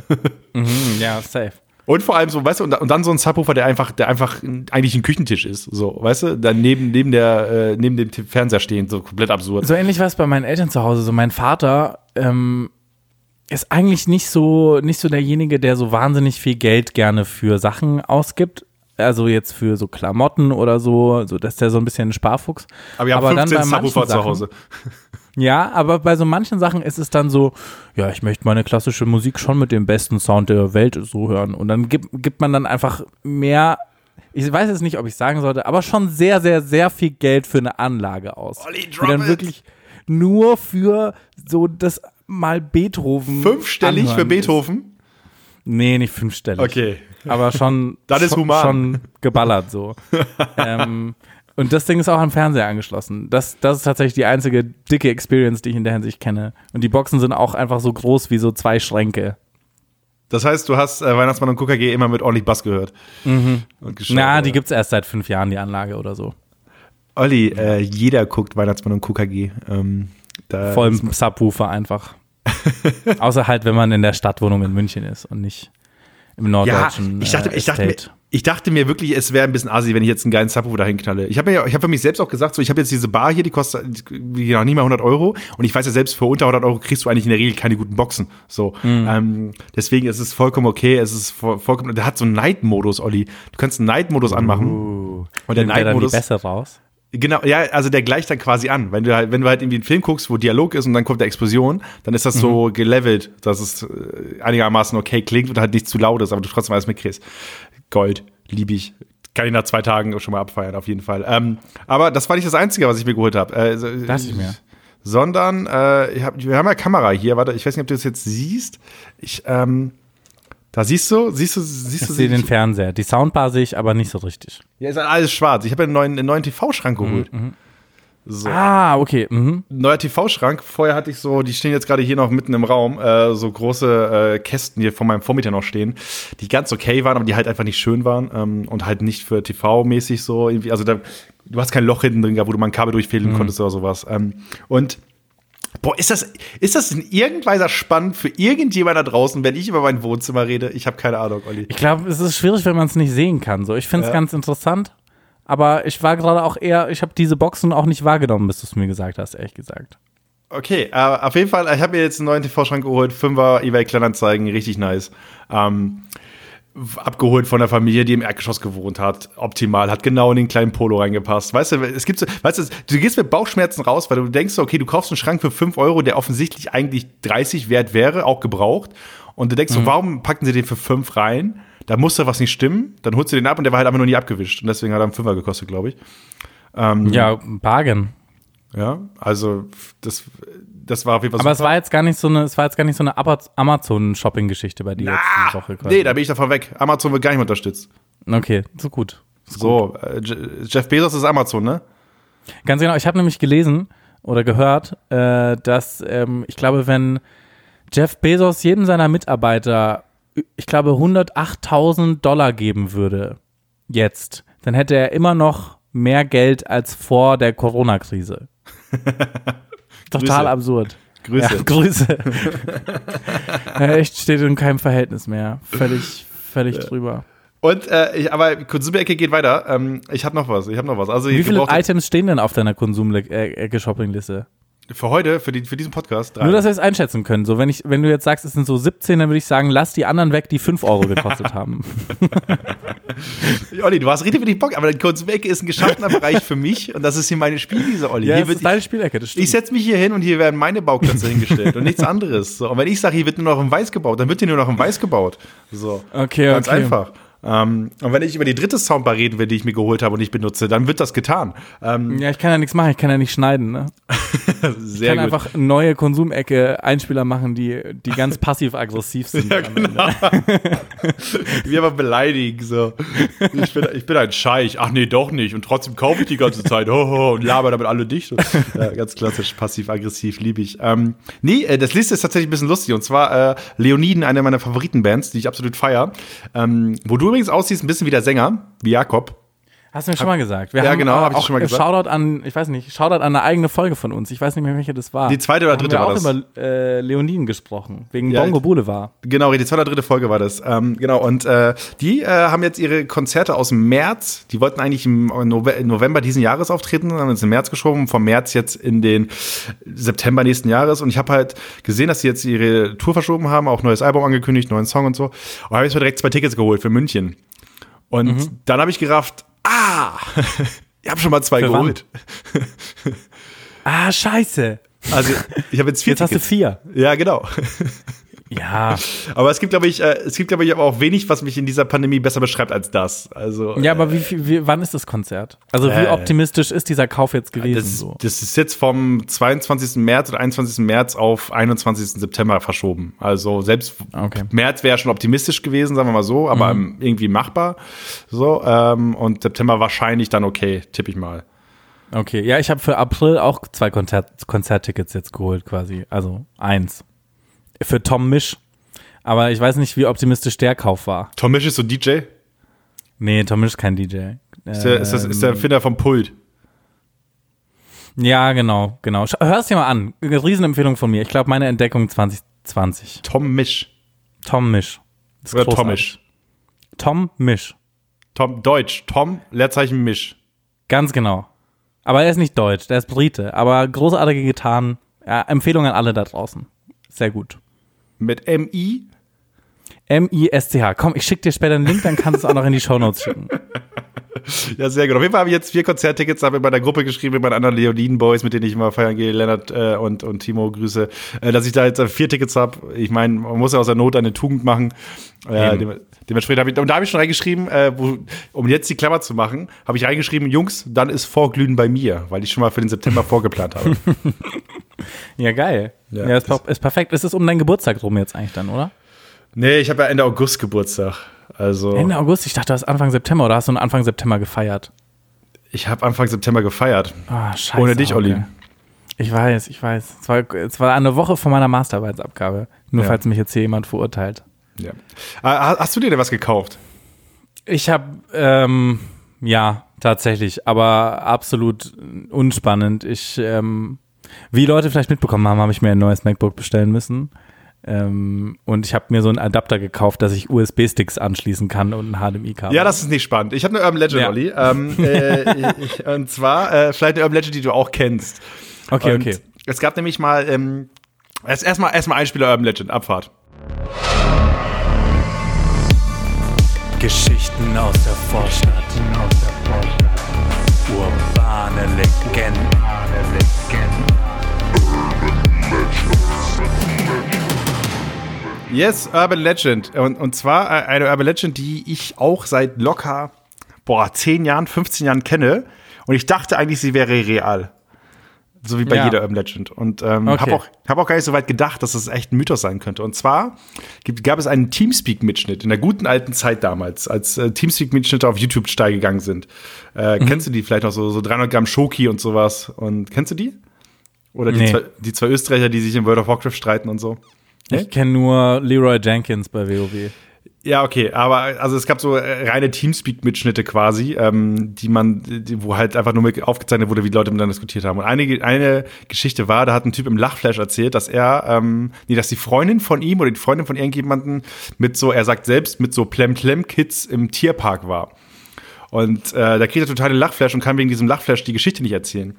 mhm, ja, safe. Und vor allem so, weißt du, und, und dann so ein Subwoofer, der einfach, der einfach eigentlich ein Küchentisch ist, so, weißt du, dann neben, neben der, äh, neben dem Fernseher stehend, so komplett absurd. So ähnlich war es bei meinen Eltern zu Hause. So mein Vater ähm, ist eigentlich nicht so, nicht so derjenige, der so wahnsinnig viel Geld gerne für Sachen ausgibt. Also jetzt für so Klamotten oder so, so dass der so ein bisschen ein Sparfuchs. aber ihr habt dann 15 bei manchen Subwoofer zu Hause. Ja, aber bei so manchen Sachen ist es dann so, ja, ich möchte meine klassische Musik schon mit dem besten Sound der Welt so hören. Und dann gibt, gibt man dann einfach mehr, ich weiß jetzt nicht, ob ich sagen sollte, aber schon sehr, sehr, sehr viel Geld für eine Anlage aus. Olli, die drop dann it. wirklich nur für so das mal Beethoven. Fünfstellig für Beethoven? Ist. Nee, nicht fünfstellig. Okay. Aber schon, Das ist schon, human. schon geballert so. ähm, und das Ding ist auch am Fernseher angeschlossen. Das, das ist tatsächlich die einzige dicke Experience, die ich in der Hinsicht kenne. Und die Boxen sind auch einfach so groß wie so zwei Schränke. Das heißt, du hast äh, Weihnachtsmann und KKG immer mit ordentlich Bass gehört. Geschaut, Na, die gibt's erst seit fünf Jahren, die Anlage oder so. Olli, äh, jeder guckt Weihnachtsmann und KKG. Ähm, Voll im Subwoofer einfach. Außer halt, wenn man in der Stadtwohnung in München ist und nicht im ja, norddeutschen ich dachte, äh, ich, dachte mir. Ich dachte mir wirklich, es wäre ein bisschen assi, wenn ich jetzt einen geilen Subwoofer dahin knalle. Ich habe mir, ja- ich habe für mich selbst auch gesagt, so, ich habe jetzt diese Bar hier, die kostet wie noch nicht mal 100 Euro. Und ich weiß ja selbst, für unter 100 Euro kriegst du eigentlich in der Regel keine guten Boxen. So, Mhm. ähm, deswegen ist es vollkommen okay. Es ist voll, vollkommen, der hat so einen Night-Modus, Olli. Du kannst einen Night-Modus anmachen. Uh, Und der Night-Modus- besser raus? Genau, ja, also der gleicht dann quasi an. Wenn du halt, wenn du halt irgendwie einen Film guckst, wo Dialog ist und dann kommt der Explosion, dann ist das so gelevelt, dass es äh, einigermaßen okay klingt und halt nicht zu laut ist, aber du trotzdem alles mitkriegst. Gold, lieb ich. Kann ich nach zwei Tagen schon mal abfeiern, auf jeden Fall. Ähm, aber das war nicht das Einzige, was ich mir geholt habe. Äh, Dachte ich mir. Sondern, äh, ich hab, wir haben ja Kamera hier. Warte, ich weiß nicht, ob du das jetzt siehst. Ich, ähm, da siehst du, siehst du, siehst Ich du, sehe den Fernseher. Die Soundbar sehe ich aber nicht so richtig. ja, ist halt alles schwarz. Ich habe einen neuen, einen neuen TV-Schrank Mhm, geholt. So. Ah, okay. Mhm. neuer TV-Schrank. Vorher hatte ich so, die stehen jetzt gerade hier noch mitten im Raum, äh, so große äh, Kästen hier von meinem Vormieter noch stehen, die ganz okay waren, aber die halt einfach nicht schön waren ähm, und halt nicht für TV-mäßig so irgendwie. Also da, du hast kein Loch hinten drin gehabt, wo du mal ein Kabel durchfädeln konntest oder sowas. Ähm, und Boah, ist das, ist das in irgendeiner Weise spannend für irgendjemand da draußen, wenn ich über mein Wohnzimmer rede? Ich habe keine Ahnung, Olli. Ich glaube, es ist schwierig, wenn man es nicht sehen kann. So, ich finde es Ja. ganz interessant. Aber ich war gerade auch eher, ich habe diese Boxen auch nicht wahrgenommen, bis du es mir gesagt hast, ehrlich gesagt. Okay, äh, auf jeden Fall, ich habe mir jetzt einen neuen TV-Schrank geholt, 5er eBay Kleinanzeigen, richtig nice. Ähm, abgeholt von der Familie, die im Erdgeschoss gewohnt hat, optimal, hat genau in den kleinen Polo reingepasst. Weißt du, es gibt so, weißt du, du gehst mit Bauchschmerzen raus, weil du denkst, okay, du kaufst einen Schrank für 5 Euro, der offensichtlich eigentlich 30 wert wäre, auch gebraucht. Und du denkst so, warum packen sie den für 5 rein? Da muss doch was nicht stimmen. Dann holst du den ab und der war halt einfach nur nie abgewischt. Und deswegen hat er einen Fünfer gekostet, glaube ich. Ja, Bargain. Ja, also das, das war auf jeden Fall Aber es war jetzt gar nicht so eine, es war jetzt gar nicht so eine Amazon-Shopping-Geschichte bei dir jetzt Ah, die Woche quasi. nee, da bin ich davon weg. Amazon wird gar nicht mehr unterstützt. Okay, so gut. So, äh, Je- Jeff Bezos ist Amazon, ne? Ganz genau. Ich habe nämlich gelesen oder gehört, äh, dass ähm, ich glaube, wenn Jeff Bezos jedem seiner Mitarbeiter, ich glaube, 108.000 Dollar geben würde, jetzt, dann hätte er immer noch mehr Geld als vor der Corona-Krise. Total Grüße. absurd. Grüße. Ja, Grüße. ja, echt steht in keinem Verhältnis mehr. Völlig, völlig drüber. Und äh, ich, aber Konsumerecke geht weiter. Ähm, ich habe noch was. Ich habe noch was. Also Wie viele Items stehen denn auf deiner Konsum-Shopping-Liste? Für heute, für, die, für diesen Podcast, drei. Nur, dass wir es einschätzen können. So, wenn, ich, wenn du jetzt sagst, es sind so 17, dann würde ich sagen, lass die anderen weg, die 5 Euro gekostet haben. Olli, du hast richtig wenig Bock, aber die Konsumerecke ist ein geschaffener Bereich für mich und das ist hier meine Spielwiese, Olli. Ja, hier das wird, ist deine Spielecke, das stimmt. ich setze mich hier hin und hier werden meine Bauklötze hingestellt und nichts anderes. So, und wenn ich sage, hier wird nur noch in Weiß gebaut, dann wird hier nur noch in Weiß gebaut. So. Okay, Ganz okay. einfach. Ähm, und wenn ich über die dritte Soundbar reden will, die ich mir geholt habe und ich benutze, dann wird das getan. Ähm, ja, ich kann ja nichts machen, ich kann ja nicht schneiden. Ne? Sehr ich kann gut. einfach neue Konsumecke Einspieler machen, die, die ganz passiv-aggressiv sind. Ja, genau. Wie aber beleidigen, so. Ich bin, ich bin ein Scheich. Ach nee, doch nicht. Und trotzdem kaufe ich die ganze Zeit. Ho, ho, und laber damit alle dicht. Ja, ganz klassisch, passiv-aggressiv, liebe ich. Ähm, nee, äh, das Liste ist tatsächlich ein bisschen lustig. Und zwar äh, Leoniden, eine meiner Favoritenbands, die ich absolut feier. Ähm, wo du übrigens aussiehst, ein bisschen wie der Sänger, wie Jakob. Hast du mir schon mal gesagt. Wir Ja, haben, genau, äh, hab ich auch schon mal gesagt. Shoutout an, ich weiß nicht, Shoutout an eine eigene Folge von uns. Ich weiß nicht mehr, welche das war. Die zweite oder dritte haben war wir das. auch über äh, Leoniden gesprochen, wegen Ja, Bongo Boulevard. Genau, die zweite oder dritte Folge war das. Ähm, genau, und äh, die äh, haben jetzt ihre Konzerte aus dem März, die wollten eigentlich im Nove November diesen Jahres auftreten, haben jetzt im März geschoben, vom März jetzt in den September nächsten Jahres. Und ich habe halt gesehen, dass sie jetzt ihre Tour verschoben haben, auch neues Album angekündigt, neuen Song und so. Und habe jetzt mir direkt zwei Tickets geholt für München. Und Mhm. dann habe ich gerafft, ah, ich habe schon mal zwei Für wann? geholt. Ah, scheiße. Also ich habe jetzt vier Jetzt hast du Tickets. vier. Ja, genau. Ja. Aber es gibt, glaube ich, äh, es gibt, glaube ich, aber auch wenig, was mich in dieser Pandemie besser beschreibt als das. Also, Ja, aber wie, viel- wie, wann ist das Konzert? Also wie Äh, optimistisch ist dieser Kauf jetzt gewesen? das, so? das ist jetzt vom 22. März oder 21. März auf 21. September verschoben. Also selbst Okay. März wäre schon optimistisch gewesen, sagen wir mal so, aber ähm, irgendwie machbar. So, ähm, und September wahrscheinlich dann okay, tippe ich mal. Okay, ja, ich habe für April auch zwei Konzert Konzerttickets jetzt geholt quasi. Also eins. Für Tom Misch. Aber ich weiß nicht, wie optimistisch der Kauf war. Tom Misch ist so DJ. Nee, Tom Misch ist kein DJ. Ist der, ist, das, ist der Ähm, Erfinder vom Pult. Ja, genau, genau. Sch- Hör's dir mal an. Eine Riesenempfehlung von mir. Ich glaube, meine Entdeckung 2020. Tom Misch. Tom Misch. Das ist Oder großartig. Tomisch. Tom Misch. Tom, Deutsch. Tom, Leerzeichen Misch. Ganz genau. Aber er ist nicht deutsch, der ist Brite. Aber großartige Gitarren. Ja, Empfehlung an alle da draußen. Sehr gut. Mit M-I. M-I-S-C-H. Komm, ich schick dir später einen Link, dann kannst du es auch noch in die Shownotes schicken. Ja, sehr gut. Auf jeden Fall habe ich jetzt vier Konzerttickets, habe in meiner Gruppe geschrieben, mit meinen anderen Leoniden-Boys, mit denen ich immer feiern gehe, Lennart äh, und, und Timo, Grüße, äh, dass ich da jetzt äh, vier Tickets habe. Ich meine, man muss ja aus der Not eine Tugend machen. Äh, dem, dementsprechend habe ich, und da habe ich schon reingeschrieben, äh, wo, um jetzt die Klammer zu machen, habe ich reingeschrieben, Jungs, dann ist Vorglühen bei mir, weil ich schon mal für den September vorgeplant habe. Ja, geil. Ja, Ja, ist, ist perfekt. Ist es um deinen Geburtstag drum jetzt eigentlich dann, oder? nee, ich habe ja Ende August Geburtstag. Also, Ende August? Ich dachte, du hast Anfang September oder hast du Anfang September gefeiert? ich habe Anfang September gefeiert. Ah, scheiße. Ohne dich, Olli. Ich weiß, ich weiß. Es war, es war eine Woche vor meiner Masterarbeitsabgabe. Nur Ja. falls mich jetzt hier jemand verurteilt. Ja. Äh, hast du dir denn was gekauft? Ich habe, ähm, ja, tatsächlich, aber absolut unspannend. Ich, ähm, wie Leute vielleicht mitbekommen haben, habe ich mir ein neues MacBook bestellen müssen. Ähm, und ich habe mir so einen Adapter gekauft, dass ich USB-Sticks anschließen kann und ein HDMI-Kabel. Ja, das ist nicht spannend. Ich habe eine Urban Legend, Ja. Olli. Ähm, äh, ich, und zwar äh, vielleicht eine Urban Legend, die du auch kennst. Okay, und okay. Es gab nämlich mal ähm, erst erstmal erstmal Einspieler Urban Legend, Abfahrt. Geschichten aus der Vorstadt. Urbane Yes, Urban Legend. Und, und zwar äh, eine Urban Legend, die ich auch seit locker, boah, 10 Jahren, 15 Jahren kenne. Und ich dachte eigentlich, sie wäre real. So wie bei Ja. jeder Urban Legend. Und ähm, Okay. habe auch, hab auch gar nicht so weit gedacht, dass das echt ein Mythos sein könnte. Und zwar gibt, gab es einen Teamspeak-Mitschnitt in der guten alten Zeit damals, als äh, Teamspeak-Mitschnitte auf YouTube steil gegangen sind. Äh, Mhm. Kennst du die vielleicht noch so, so 300 Gramm Schoki und sowas? Und kennst du die? Oder die, Nee. zwei, die zwei Österreicher, die sich in World of Warcraft streiten und so? Ich kenne nur Leroy Jenkins bei WoW. Ja, okay, aber also es gab so äh, reine Teamspeak-Mitschnitte quasi, ähm, die man, die, wo halt einfach nur mit aufgezeichnet wurde, wie die Leute miteinander diskutiert haben. Und eine, eine Geschichte war, da hat ein Typ im Lachflash erzählt, dass er, ähm, nee, dass die Freundin von ihm oder die Freundin von irgendjemanden mit so, er sagt selbst, mit so Plem-Plem-Kids im Tierpark war. Und äh, da kriegt er total den Lachflash und kann wegen diesem Lachflash die Geschichte nicht erzählen.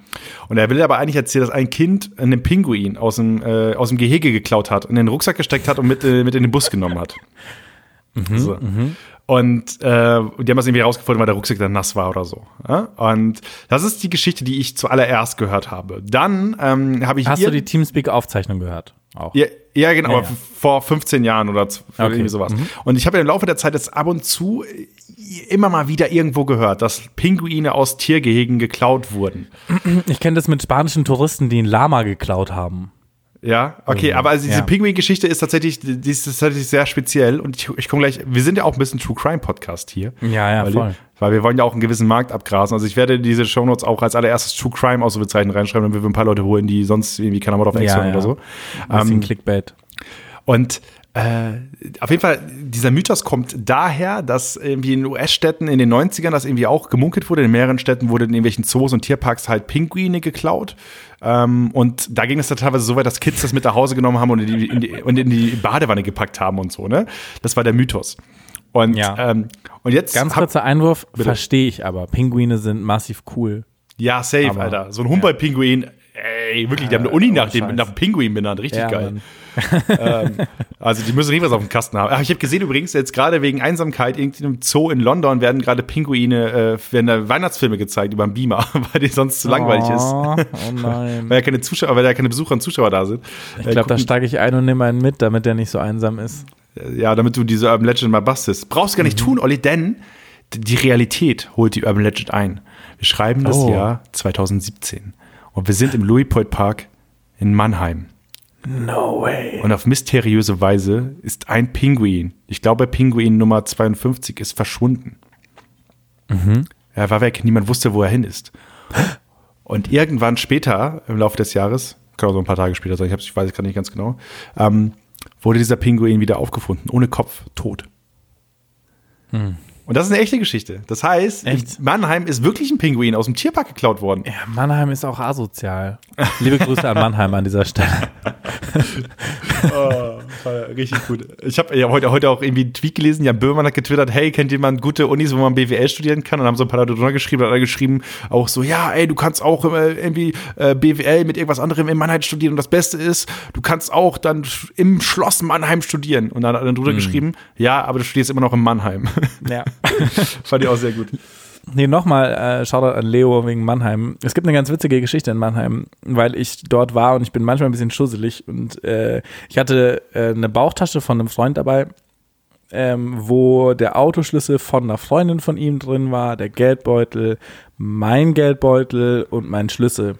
Und er will aber eigentlich erzählen, dass ein Kind einen Pinguin aus dem, äh, aus dem Gehege geklaut hat und in den Rucksack gesteckt hat und mit, äh, mit in den Bus genommen hat. so. Und äh, die haben das irgendwie rausgefunden, weil der Rucksack dann nass war oder so. Ja? Und das ist die Geschichte, die ich zuallererst gehört habe. Dann ähm, habe ich Hast du die Teamspeak-Aufzeichnung gehört? auch. Ja, ja genau, Ja, ja. vor 15 Jahren oder Okay. irgendwie sowas. Und ich habe im Laufe der Zeit jetzt ab und zu immer mal wieder irgendwo gehört, dass Pinguine aus Tiergehegen geklaut wurden. Ich kenne das mit spanischen Touristen, die einen Lama geklaut haben. Ja, okay, aber also diese Ja. Pinguin-Geschichte ist tatsächlich, die ist tatsächlich sehr speziell und ich, ich komme gleich, wir sind ja auch ein bisschen True Crime Podcast hier. Ja, ja, weil, voll. weil wir wollen ja auch einen gewissen Markt abgrasen. Also ich werde diese Shownotes auch als allererstes True Crime Ausrufezeichen reinschreiben, damit wir ein paar Leute holen, die sonst irgendwie keine Mord auf Ex Ja, hören ja. oder so. Ein bisschen Ähm, Clickbait. Und äh, auf jeden Fall, dieser Mythos kommt daher, dass irgendwie in US-Städten in den 90ern das irgendwie auch gemunkelt wurde. In mehreren Städten wurden in irgendwelchen Zoos und Tierparks halt Pinguine geklaut. Ähm, und da ging es dann teilweise so weit, dass Kids das mit nach Hause genommen haben und in die, in die, und in die Badewanne gepackt haben und so, ne? Das war der Mythos. Und, Ja. ähm, und jetzt. Ganz kurzer Einwurf, verstehe ich aber. Pinguine sind massiv cool. Ja, safe, Aber- Alter. So ein Humboldt-Pinguin, ey, wirklich, die haben eine Uni nach dem, nach dem Pinguin benannt. Richtig Ja, geil. Mann. Also die müssen richtig was auf dem Kasten haben. Ach, ich habe gesehen übrigens, jetzt gerade wegen Einsamkeit, irgendwie im Zoo in London werden gerade Pinguine, äh, werden da Weihnachtsfilme gezeigt über den Beamer, weil die sonst zu langweilig ist. Oh, oh nein. Weil ja keine Zuschauer, weil ja keine Besucher und Zuschauer da sind. Ich glaube, da steige ich ein und nehme einen mit, damit der nicht so einsam ist. Ja, damit du diese Urban Legend mal bastest. Brauchst du gar nicht Mhm. tun, Olli, denn die Realität holt die Urban Legend ein. Wir schreiben das Oh. Jahr 2017 und wir sind im Louis-Poit Park in Mannheim. No way. Und auf mysteriöse Weise ist ein Pinguin, ich glaube Pinguin Nummer 52, ist verschwunden. Mhm. Er war weg, niemand wusste, wo er hin ist. Und irgendwann später, im Laufe des Jahres, kann auch so ein paar Tage später sein, ich, ich weiß es gerade nicht ganz genau, ähm, wurde dieser Pinguin wieder aufgefunden, ohne Kopf, tot. Und das ist eine echte Geschichte. Das heißt, Hm. Echt? Mannheim ist wirklich ein Pinguin aus dem Tierpark geklaut worden. Ja, Mannheim ist auch asozial. Liebe Grüße an Mannheim an dieser Stelle. Oh, richtig gut. Ich habe ja heute, heute auch irgendwie einen Tweet gelesen, Jan Böhmermann hat getwittert, hey, kennt jemand gute Unis, wo man BWL studieren kann? Und haben so ein paar Leute drunter geschrieben, hat einer geschrieben, auch so, ja, ey, du kannst auch äh, irgendwie äh, BWL mit irgendwas anderem in Mannheim studieren und das Beste ist, du kannst auch dann im Schloss Mannheim studieren. Und dann hat er dann drunter geschrieben, ja, aber du studierst immer noch in Mannheim. Ja. Fand ich auch sehr gut. Nee, nochmal, äh, Shoutout an Leo wegen Mannheim. Es gibt eine ganz witzige Geschichte in Mannheim, weil ich dort war und ich bin manchmal ein bisschen schusselig und äh, ich hatte äh, eine Bauchtasche von einem Freund dabei, ähm, wo der Autoschlüssel von einer Freundin von ihm drin war, der Geldbeutel, mein Geldbeutel und mein Schlüssel.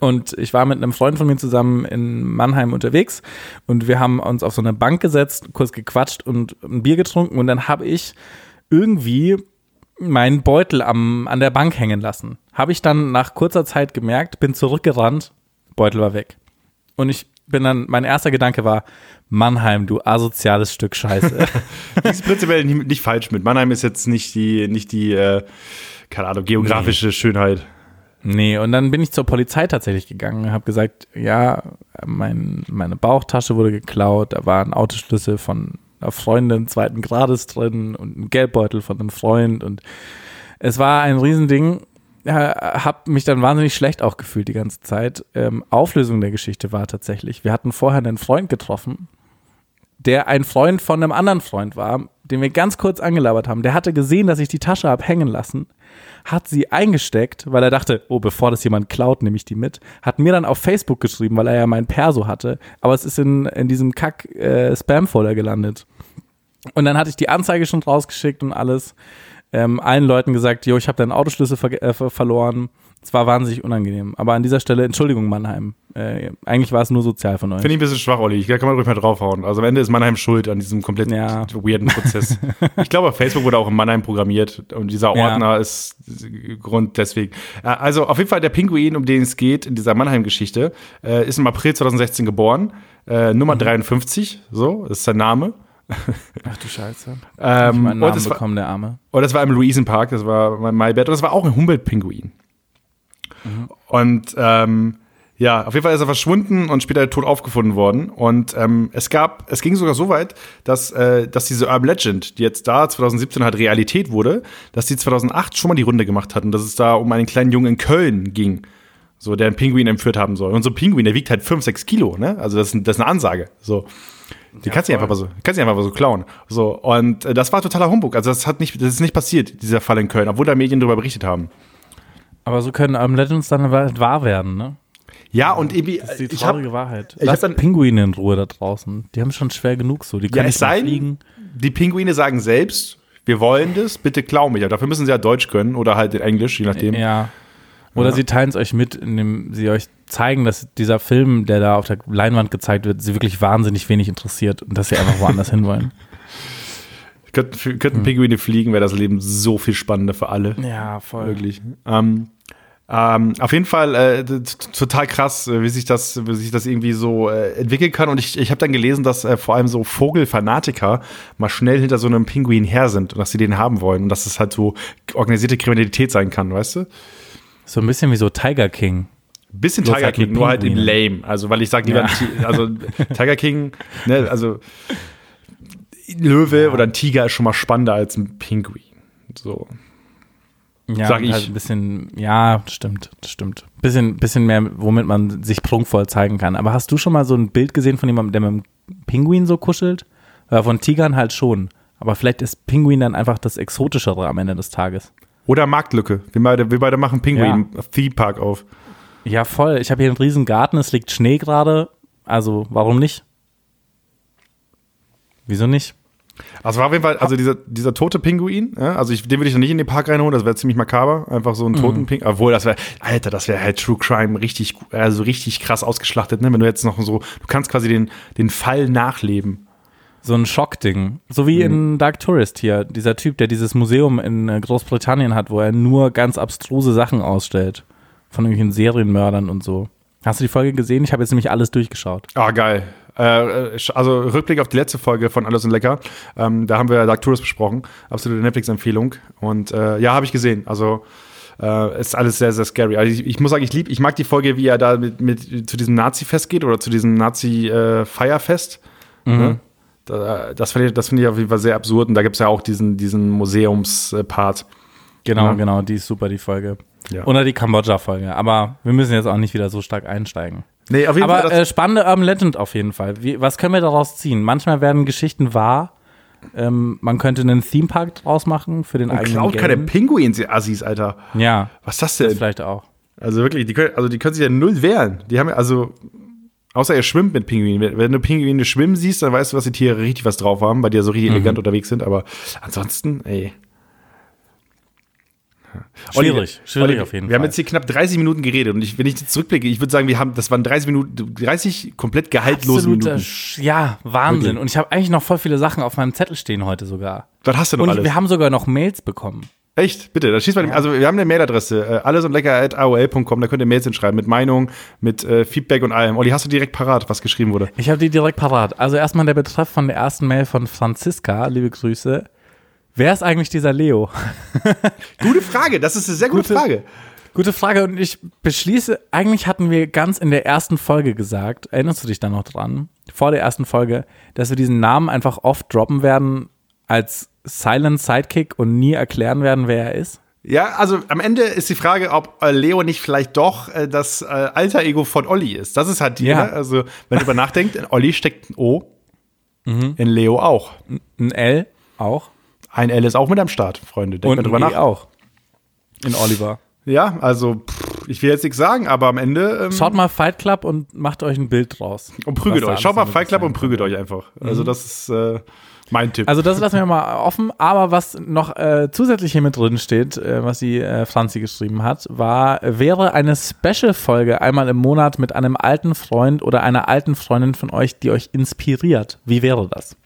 Und ich war mit einem Freund von mir zusammen in Mannheim unterwegs und wir haben uns auf so eine Bank gesetzt, kurz gequatscht und ein Bier getrunken und dann habe ich irgendwie meinen Beutel am, an der Bank hängen lassen. Habe ich dann nach kurzer Zeit gemerkt, bin zurückgerannt, Beutel war weg. Und ich bin dann, mein erster Gedanke war, Mannheim, du asoziales Stück Scheiße. Das ist prinzipiell nicht, nicht falsch mit. Mannheim ist jetzt nicht die, nicht die, äh, keine Ahnung, geografische Schönheit. nee, und dann bin ich zur Polizei tatsächlich gegangen und habe gesagt, ja, mein, meine Bauchtasche wurde geklaut, da war ein Autoschlüssel von Freundin zweiten Grades drin und ein Geldbeutel von einem Freund und es war ein Riesending. Ja, hab mich dann wahnsinnig schlecht auch gefühlt die ganze Zeit. Ähm, Auflösung der Geschichte war tatsächlich, wir hatten vorher einen Freund getroffen, der ein Freund von einem anderen Freund war, den wir ganz kurz angelabert haben. Der hatte gesehen, dass ich die Tasche hab hängen lassen, hat sie eingesteckt, weil er dachte, oh, bevor das jemand klaut, nehme ich die mit. Hat mir dann auf Facebook geschrieben, weil er ja mein Perso hatte, aber es ist in, in diesem Kack-Spam-Folder gelandet. Und dann hatte ich die Anzeige schon rausgeschickt und alles. Ähm, allen Leuten gesagt, jo, ich habe deinen Autoschlüssel ver äh, ver verloren. Es war wahnsinnig unangenehm. Aber an dieser Stelle, Entschuldigung, Mannheim. Äh, eigentlich war es nur sozial von euch. Finde ich ein bisschen schwach, Olli. Da kann man ruhig mal draufhauen. Also am Ende ist Mannheim schuld an diesem komplett Ja. weirden Prozess. ich glaube, Facebook wurde auch in Mannheim programmiert und dieser Ja. Ordner ist Grund deswegen. Äh, Also auf jeden Fall der Pinguin, um den es geht in dieser Mannheim-Geschichte, äh, ist im April 2016 geboren. Äh, Nummer Mhm. 53, so, ist sein Name. Ach du Scheiße. ich Ähm, meinen und, Namen das war, bekommen, der Arme. und das war im Luisenpark, das war mein Maibett. Und das war auch ein Humboldt-Pinguin. Und ähm, ja, auf jeden Fall ist er verschwunden und später tot aufgefunden worden. Und ähm, es gab, es ging sogar so weit, dass, äh, dass diese Urban Legend, die jetzt da 2017 halt Realität wurde, dass die 2008 schon mal die Runde gemacht hatten, dass es da um einen kleinen Jungen in Köln ging. So, der einen Pinguin entführt haben soll. Und so ein Pinguin, der wiegt halt 5, 6 Kilo, ne? Also das ist, das ist eine Ansage. So. Die kannst du einfach mal so, kannst du einfach mal so klauen. So. Und äh, das war totaler Humbug. Also das hat nicht, das ist nicht passiert, dieser Fall in Köln, obwohl da Medien darüber berichtet haben. Aber so können Urban Legends dann wahr werden, ne? Ja, und irgendwie, Das ist die ich habe traurige Wahrheit. ich Lass hab dann- Pinguine in Ruhe da draußen. Die haben schon schwer genug so. Die Ja, können es nicht mal sei fliegen. die Pinguine sagen selbst, wir wollen das, bitte klau mich. Aber dafür müssen sie ja Deutsch können oder halt in Englisch, je nachdem. Ja. Oder Ja. sie teilen es euch mit, indem sie euch zeigen, dass dieser Film, der da auf der Leinwand gezeigt wird, sie wirklich wahnsinnig wenig interessiert und dass sie einfach woanders hinwollen. Könnten, Hm. könnten Pinguine fliegen, wäre das Leben so viel spannender für alle. Ja, voll. Wirklich. Ähm, ähm, auf jeden Fall äh, total krass, äh, wie sich das, wie sich das irgendwie so äh, entwickeln kann. Und ich, ich habe dann gelesen, dass äh, vor allem so Vogelfanatiker mal schnell hinter so einem Pinguin her sind und dass sie den haben wollen und dass es halt so organisierte Kriminalität sein kann, weißt du? So ein bisschen wie so Tiger King. Bisschen Bloß Tiger halt King, nur halt Pinguinen. lame. Also, weil ich sage lieber, Ja. also Tiger King, ne, also Löwe oder ein Tiger ist schon mal spannender als ein Pinguin. So. Ja, Sag und halt ich. ein bisschen, ja, stimmt, stimmt. Bisschen, bisschen mehr, womit man sich prunkvoll zeigen kann. Aber hast du schon mal so ein Bild gesehen von jemandem, der mit einem Pinguin so kuschelt? Äh, von Tigern halt schon. Aber vielleicht ist Pinguin dann einfach das Exotischere am Ende des Tages. Oder Marktlücke. Wir beide, wir beide machen Pinguin Theme Park auf. Ja, voll. Ich habe hier einen riesen Garten, es liegt Schnee gerade. Also, warum nicht? Wieso nicht? Also war auf jeden Fall, also dieser, dieser tote Pinguin, ja, also ich, den würde ich noch nicht in den Park reinholen, das wäre ziemlich makaber, einfach so einen toten Pinguin, obwohl das wäre, Alter, das wäre halt True Crime richtig, also richtig krass ausgeschlachtet, ne, wenn du jetzt noch so, du kannst quasi den, den Fall nachleben. So ein Schockding. So wie in Dark Tourist hier. Dieser Typ, der dieses Museum in äh, Großbritannien hat, wo er nur ganz abstruse Sachen ausstellt. Von irgendwelchen Serienmördern und so. Hast du die Folge gesehen? Ich habe jetzt nämlich alles durchgeschaut. Ah, geil. Äh, also Rückblick auf die letzte Folge von Alles und Lecker, ähm, da haben wir Dark Tourist besprochen, absolute Netflix-Empfehlung und äh, ja, habe ich gesehen, also äh, ist alles sehr, sehr scary. Also ich, ich muss sagen, ich lieb, ich mag die Folge, wie er da mit, mit zu diesem Nazi-Fest geht oder zu diesem Nazi-Feierfest. Ne? Da, das finde ich, das finde ich auf jeden Fall sehr absurd. Und da gibt es ja auch diesen, diesen Museumspart. Genau, Ja. genau, die ist super, die Folge. Ja. Oder die Kambodscha-Folge. Aber wir müssen jetzt auch nicht wieder so stark einsteigen. Nee, auf jeden Aber Fall. äh, spannende Urban Legend auf jeden Fall. Wie, was können wir daraus ziehen? Manchmal werden Geschichten wahr. Ähm, man könnte einen Themepark draus machen für den und eigenen klaut keine Game. Pinguins, ihr Assis, Alter. Ja, Was ist das das denn? vielleicht auch. Also wirklich, die können, also die können sich ja null wehren. Die haben ja, also, außer ihr schwimmt mit Pinguinen. Wenn, du Pinguine schwimmen siehst, dann weißt du, was die Tiere richtig was drauf haben, weil die ja so Mhm. richtig elegant unterwegs sind. Aber ansonsten, ey. Olli, Schwierig, schwierig Olli, auf jeden wir haben Fall. jetzt hier knapp 30 Minuten geredet und ich, wenn ich jetzt zurückblicke, ich würde sagen, wir haben, das waren 30 Minuten, 30 komplett gehaltlose Minuten. Ja, Wahnsinn. Wirklich. Und ich habe eigentlich noch voll viele Sachen auf meinem Zettel stehen heute sogar. Was hast du noch Und alles? wir haben sogar noch Mails bekommen. Echt? Bitte, da schießt mal, also wir haben eine Mailadresse, äh, alles und lecker at aol.com, da könnt ihr Mails hinschreiben mit Meinung, mit äh, Feedback und allem. Olli, hast du direkt parat, was geschrieben wurde? Ich habe die direkt parat. Also erstmal der Betreff von der ersten Mail von Franziska. Liebe Grüße. Wer ist eigentlich dieser Leo? Gute Frage, das ist eine sehr gute, Gute- Frage. Gute Frage und ich beschließe, eigentlich hatten wir ganz in der ersten Folge gesagt, erinnerst du dich da noch dran, vor der ersten Folge, dass wir diesen Namen einfach oft droppen werden als Silent Sidekick und nie erklären werden, wer er ist? Ja, also am Ende ist die Frage, ob äh, Leo nicht vielleicht doch äh, das äh, alter Ego von Olli ist. Das ist halt die, Ja. ne? also wenn du drüber nachdenkst, in Olli steckt ein O, in Leo auch. Ein L auch? Ein L ist auch mit am Start, Freunde. Denkt Und mal drüber ein nach. E auch. In Oliver. Ja, also pff, ich will jetzt nichts sagen, aber am Ende ähm, Schaut mal Fight Club und macht euch ein Bild draus. und prügelt euch. Schaut mal Fight Club und prügelt euch einfach. Also das ist äh, mein Tipp. Also das lassen wir mal offen. Aber was noch äh, zusätzlich hier mit drin steht, äh, was die äh, Franzi geschrieben hat, war, wäre eine Special-Folge einmal im Monat mit einem alten Freund oder einer alten Freundin von euch, die euch inspiriert. Wie wäre das?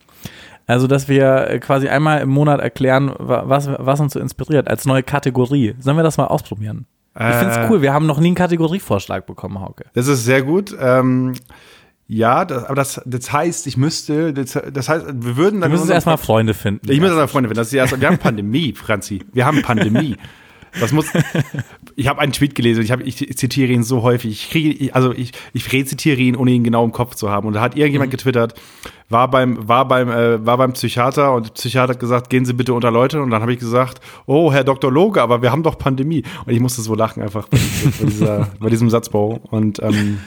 Also, dass wir äh, quasi einmal im Monat erklären, wa- was, was uns so inspiriert, als neue Kategorie. Sollen wir das mal ausprobieren? ich finde Äh. es cool. Wir haben noch nie einen Kategorievorschlag bekommen, Hauke. Das ist sehr gut. Ähm, ja, das, aber das, das heißt, ich müsste, das, das heißt, wir würden Wir dann. müssen in unserem- erstmal Freunde finden. Ich muss das Freunde finden. Das ist die erste, wir haben Pandemie, Franzi. Wir haben Pandemie. Das muss. Ich habe einen Tweet gelesen. Ich, hab, ich zitiere ihn so häufig. Ich kriege, also ich, ich rezitiere ihn, ohne ihn genau im Kopf zu haben. Und da hat irgendjemand getwittert, war beim, war beim, äh, war beim Psychiater und der Psychiater hat gesagt, gehen Sie bitte unter Leute. Und dann habe ich gesagt, oh Herr Dr. Loge, aber wir haben doch Pandemie. Und ich musste so lachen einfach bei, dieser, bei diesem Satzbau. Und ähm,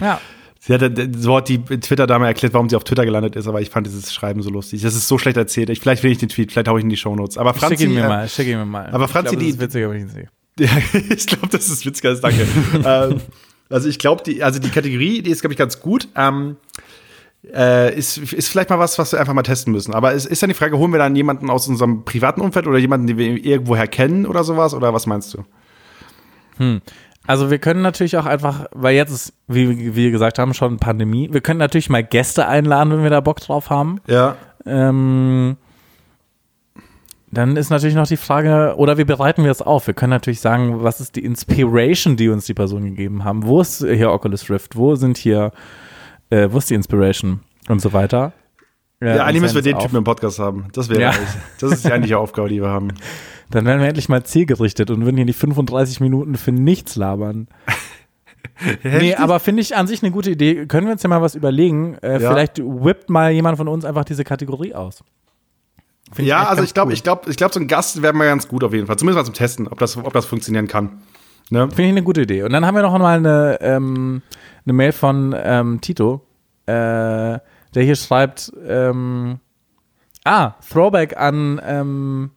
ja. Sie hat, so hat die Twitter-Dame erklärt, warum sie auf Twitter gelandet ist, aber ich fand dieses Schreiben so lustig. Das ist so schlecht erzählt. Ich, vielleicht will ich den Tweet, vielleicht hau ich ihn in die Shownotes. Aber Franzi, Schick ihn mir äh, mal, schick ihn mir mal. aber Franzi, ich glaub, die- das ist witziger, wenn ich ihn sehe. Ja, ich glaube, das ist witziger als danke. ähm, Also ich glaube, die, also die Kategorie, die ist, glaube ich, ganz gut. Ähm, äh, ist, ist vielleicht mal was, was wir einfach mal testen müssen. Aber es ist dann die Frage, holen wir dann jemanden aus unserem privaten Umfeld oder jemanden, den wir irgendwoher kennen oder sowas? Oder was meinst du? Hm. Also wir können natürlich auch einfach, weil jetzt ist, wie, wir gesagt haben, schon Pandemie, wir können natürlich mal Gäste einladen, wenn wir da Bock drauf haben. Ja. Ähm, dann ist natürlich noch die Frage, oder wie bereiten wir es auf? Wir können natürlich sagen, was ist die Inspiration, die uns die Personen gegeben haben? Wo ist hier Oculus Rift? Wo sind hier, äh, wo ist die Inspiration? Und so weiter. Ja, ja eigentlich müssen wir den Typen im Podcast haben. Das wäre ja. Das ist die eigentliche Aufgabe, die wir haben. Dann werden wir endlich mal zielgerichtet und würden hier die 35 Minuten für nichts labern. nee, aber finde ich an sich eine gute Idee. Können wir uns ja mal was überlegen? Äh, ja. Vielleicht whippt mal jemand von uns einfach diese Kategorie aus. Find ja, ich also ich glaube, cool. ich glaube, ich glaube, so ein Gast wäre mal ganz gut auf jeden Fall. Zumindest mal zum Testen, ob das, ob das funktionieren kann. Ne? Finde ich eine gute Idee. Und dann haben wir noch mal eine, ähm, eine Mail von ähm, Tito, äh, der hier schreibt, ähm, ah, Throwback an, ähm,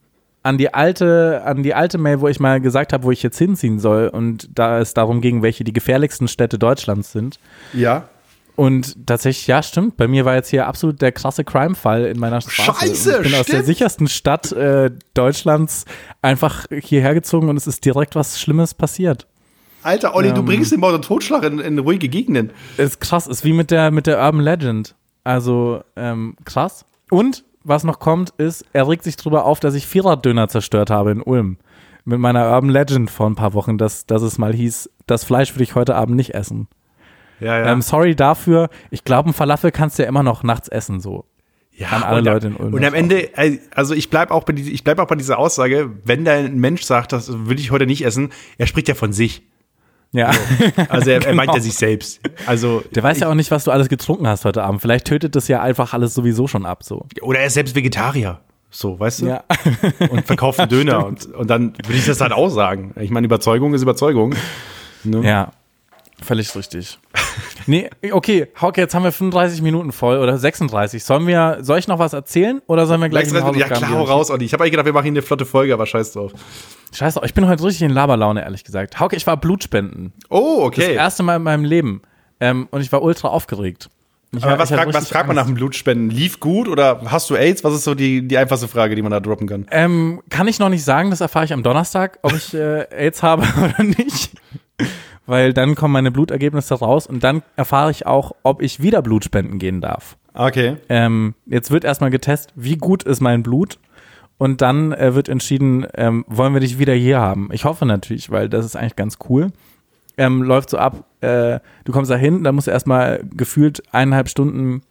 an die alte, an die alte Mail, wo ich mal gesagt habe, wo ich jetzt hinziehen soll und da es darum ging, welche die gefährlichsten Städte Deutschlands sind. Ja. Und tatsächlich, ja, stimmt. Bei mir war jetzt hier absolut der krasse Crime-Fall in meiner Straße. Scheiße, ich bin stimmt. aus der sichersten Stadt äh, Deutschlands einfach hierher gezogen und es ist direkt was Schlimmes passiert. Alter, Olli, ähm, du bringst den Mord und Totschlag in, in ruhige Gegenden. Ist krass, ist wie mit der, mit der Urban Legend. Also, ähm, krass. Und was noch kommt, ist, er regt sich drüber auf, dass ich Vierraddöner zerstört habe in Ulm. Mit meiner Urban Legend vor ein paar Wochen, dass, dass es mal hieß, das Fleisch würde ich heute Abend nicht essen. Ja, ja. Ähm, sorry dafür. Ich glaube, ein Falafel kannst du ja immer noch nachts essen, so. Ja, An alle und, Leute in Ulm und am Ende, also ich bleibe auch, bei ich bleib auch bei dieser Aussage, wenn da ein Mensch sagt, das würde ich heute nicht essen, er spricht ja von sich. Ja. Also er, genau. er meint ja genau. sich selbst. Also der weiß ich, ja auch nicht, was du alles getrunken hast heute Abend. Vielleicht tötet das ja einfach alles sowieso schon ab. So. Oder er ist selbst Vegetarier. So, weißt du? Ja. Und verkauft einen Döner. und, und dann würde ich das halt auch sagen. Ich meine, Überzeugung ist Überzeugung. Ne? Ja. Völlig richtig. nee, okay, Hauke, jetzt haben wir 35 Minuten voll oder 36. Sollen wir, soll ich noch was erzählen oder sollen wir gleich Ja, klar, hau raus, Olli. Ich habe eigentlich gedacht, wir machen hier eine flotte Folge, aber scheiß drauf. Scheiß drauf, ich bin heute richtig in Laberlaune, ehrlich gesagt. Hauke, ich war Blutspenden. Oh, okay. Das erste Mal in meinem Leben. Ähm, und ich war ultra aufgeregt. Ich aber was, frag, was fragt man nach dem Blutspenden? Lief gut oder hast du AIDS? Was ist so die, die einfachste Frage, die man da droppen kann? Ähm, kann ich noch nicht sagen, das erfahre ich am Donnerstag, ob ich äh, AIDS habe oder nicht weil dann kommen meine Blutergebnisse raus und dann erfahre ich auch, ob ich wieder Blut spenden gehen darf. Okay. Ähm, jetzt wird erstmal getestet, wie gut ist mein Blut und dann äh, wird entschieden, ähm, wollen wir dich wieder hier haben. Ich hoffe natürlich, weil das ist eigentlich ganz cool. Ähm, läuft so ab, äh, du kommst da hin, dann musst du erstmal gefühlt eineinhalb Stunden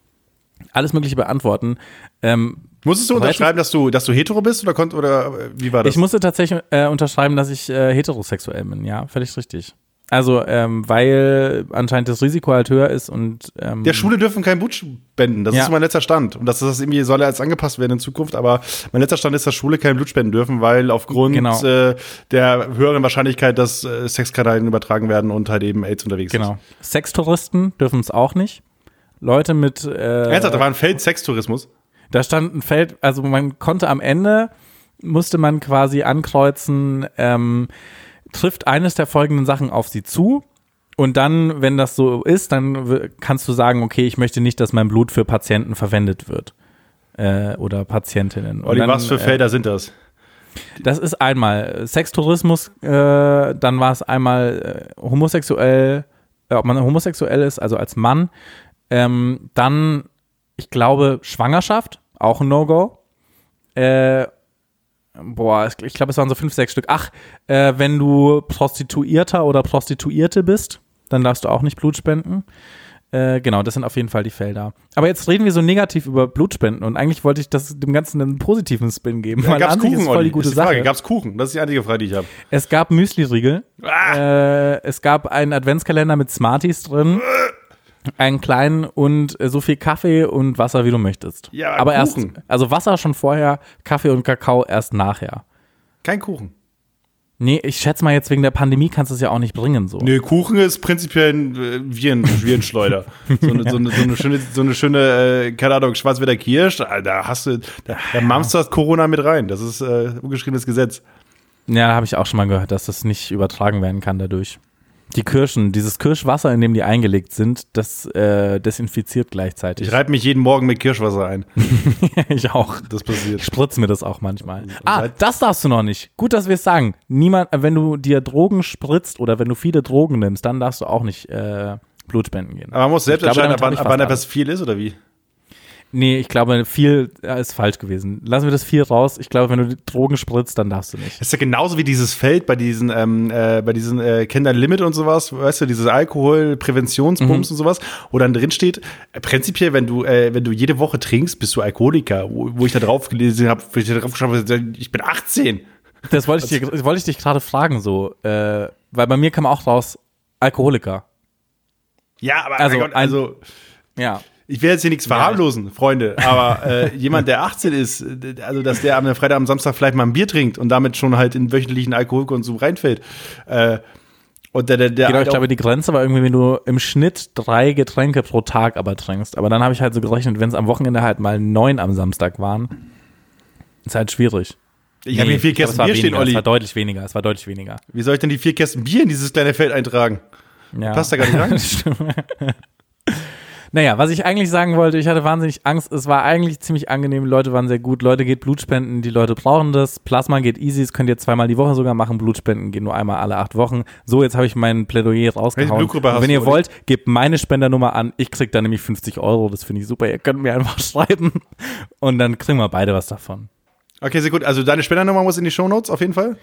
alles Mögliche beantworten. Ähm, Musstest du unterschreiben, dass du, dass du hetero bist oder, konnt, oder äh, wie war das? Ich musste tatsächlich äh, unterschreiben, dass ich äh, heterosexuell bin, ja, völlig richtig. Also, ähm, weil anscheinend das Risiko halt höher ist und ähm, Der Schule dürfen kein Blut spenden. Das ja. ist mein letzter Stand. Und das ist das irgendwie soll ja jetzt angepasst werden in Zukunft. Aber mein letzter Stand ist, dass Schule kein Blut spenden dürfen, weil aufgrund genau. äh, der höheren Wahrscheinlichkeit, dass äh, Sexkrankheiten übertragen werden und halt eben AIDS unterwegs genau. ist. Genau. Sextouristen dürfen es auch nicht. Leute mit. Äh, Ernsthaft, da war ein Feld Sextourismus. Da stand ein Feld, also man konnte am Ende musste man quasi ankreuzen. Ähm, trifft eines der folgenden Sachen auf sie zu. Und dann, wenn das so ist, dann kannst du sagen, okay, ich möchte nicht, dass mein Blut für Patienten verwendet wird. Äh, oder Patientinnen. Olli, dann, was für Felder äh, sind das? Das ist einmal Sextourismus, äh, dann war es einmal äh, homosexuell, äh, ob man homosexuell ist, also als Mann. Ähm, dann, ich glaube, Schwangerschaft, auch ein No-Go. Äh, boah, ich glaube, es waren so fünf, sechs Stück. Ach, äh, wenn du Prostituierter oder Prostituierte bist, dann darfst du auch nicht Blut spenden. Äh, genau, das sind auf jeden Fall die Felder. Aber jetzt reden wir so negativ über Blutspenden und eigentlich wollte ich das dem Ganzen einen positiven Spin geben. Ja, gab's Kuchen, ist voll die gute die Frage. Sache. Gab's Kuchen? Das ist die einzige Frage, die ich habe. Es gab Müsli-Riegel. Ah. Äh, es gab einen Adventskalender mit Smarties drin. Einen kleinen und äh, so viel Kaffee und Wasser, wie du möchtest. Ja, aber Kuchen. erst, also Wasser schon vorher, Kaffee und Kakao erst nachher. Kein Kuchen. Nee, ich schätze mal jetzt wegen der Pandemie kannst du es ja auch nicht bringen so. Nee, Kuchen ist prinzipiell ein äh, Viren, Virenschleuder. so, eine, so, eine, so eine schöne, so eine schöne äh, keine Ahnung, Schwarzwälder Kirsch, da hast du, da, da mampfst du das Corona mit rein. Das ist äh, ungeschriebenes Gesetz. Ja, da habe ich auch schon mal gehört, dass das nicht übertragen werden kann dadurch. Die Kirschen, dieses Kirschwasser, in dem die eingelegt sind, das äh, desinfiziert gleichzeitig. Ich reibe mich jeden Morgen mit Kirschwasser ein. ich auch. Das passiert. Ich spritze mir das auch manchmal. Ah, das darfst du noch nicht. Gut, dass wir es sagen. Niemand, wenn du dir Drogen spritzt oder wenn du viele Drogen nimmst, dann darfst du auch nicht äh, Blut spenden gehen. Aber man muss selbst entscheiden, ab wann etwas viel ist oder wie? Nee, ich glaube, viel äh, ist falsch gewesen. Lassen wir das viel raus. Ich glaube, wenn du Drogen spritzt, dann darfst du nicht. Das ist ja genauso wie dieses Feld bei diesen, ähm, äh, bei diesen äh, Kinder Limit und sowas, weißt du, dieses Alkoholpräventionsbums und sowas, wo dann drin steht, äh, prinzipiell, wenn du, äh, wenn du jede Woche trinkst, bist du Alkoholiker. Wo, wo ich da drauf gelesen habe, wo ich da drauf geschaut habe, ich bin 18. Das wollte ich, dir, das wollte ich dich gerade fragen, so. Äh, weil bei mir kam auch raus, Alkoholiker. Ja, aber Also, mein Gott, ein- also Ja. Ich will jetzt hier nichts verharmlosen, Freunde, aber äh, jemand, der 18 ist, also dass der am Freitag, am Samstag vielleicht mal ein Bier trinkt und damit schon halt in wöchentlichen Alkoholkonsum reinfällt. Äh, und der, der, der Genau, halt ich glaube, die Grenze war irgendwie, wenn du im Schnitt drei Getränke pro Tag aber trinkst. Aber dann habe ich halt so gerechnet, wenn es am Wochenende halt mal neun am Samstag waren, ist halt schwierig. ich habe hier vier glaub, Kästen es war Bier stehen, weniger, Es Olli. war deutlich weniger, es war deutlich weniger. Wie soll ich denn die vier Kästen Bier in dieses kleine Feld eintragen? Ja. Passt da gar nicht rein? Naja, was ich eigentlich sagen wollte, ich hatte wahnsinnig Angst. Es war eigentlich ziemlich angenehm. Die Leute waren sehr gut. Leute geht Blutspenden, die Leute brauchen das. Plasma geht easy, das könnt ihr zweimal die Woche sogar machen. Blutspenden gehen nur einmal alle acht Wochen. So, jetzt habe ich mein Plädoyer rausgehauen. Wenn ihr wollt, gebt meine Spendernummer an. Ich krieg da nämlich 50 Euro. Das finde ich super. Ihr könnt mir einfach schreiben. Und dann kriegen wir beide was davon. Okay, sehr gut. Also deine Spendernummer muss in die Shownotes auf jeden Fall.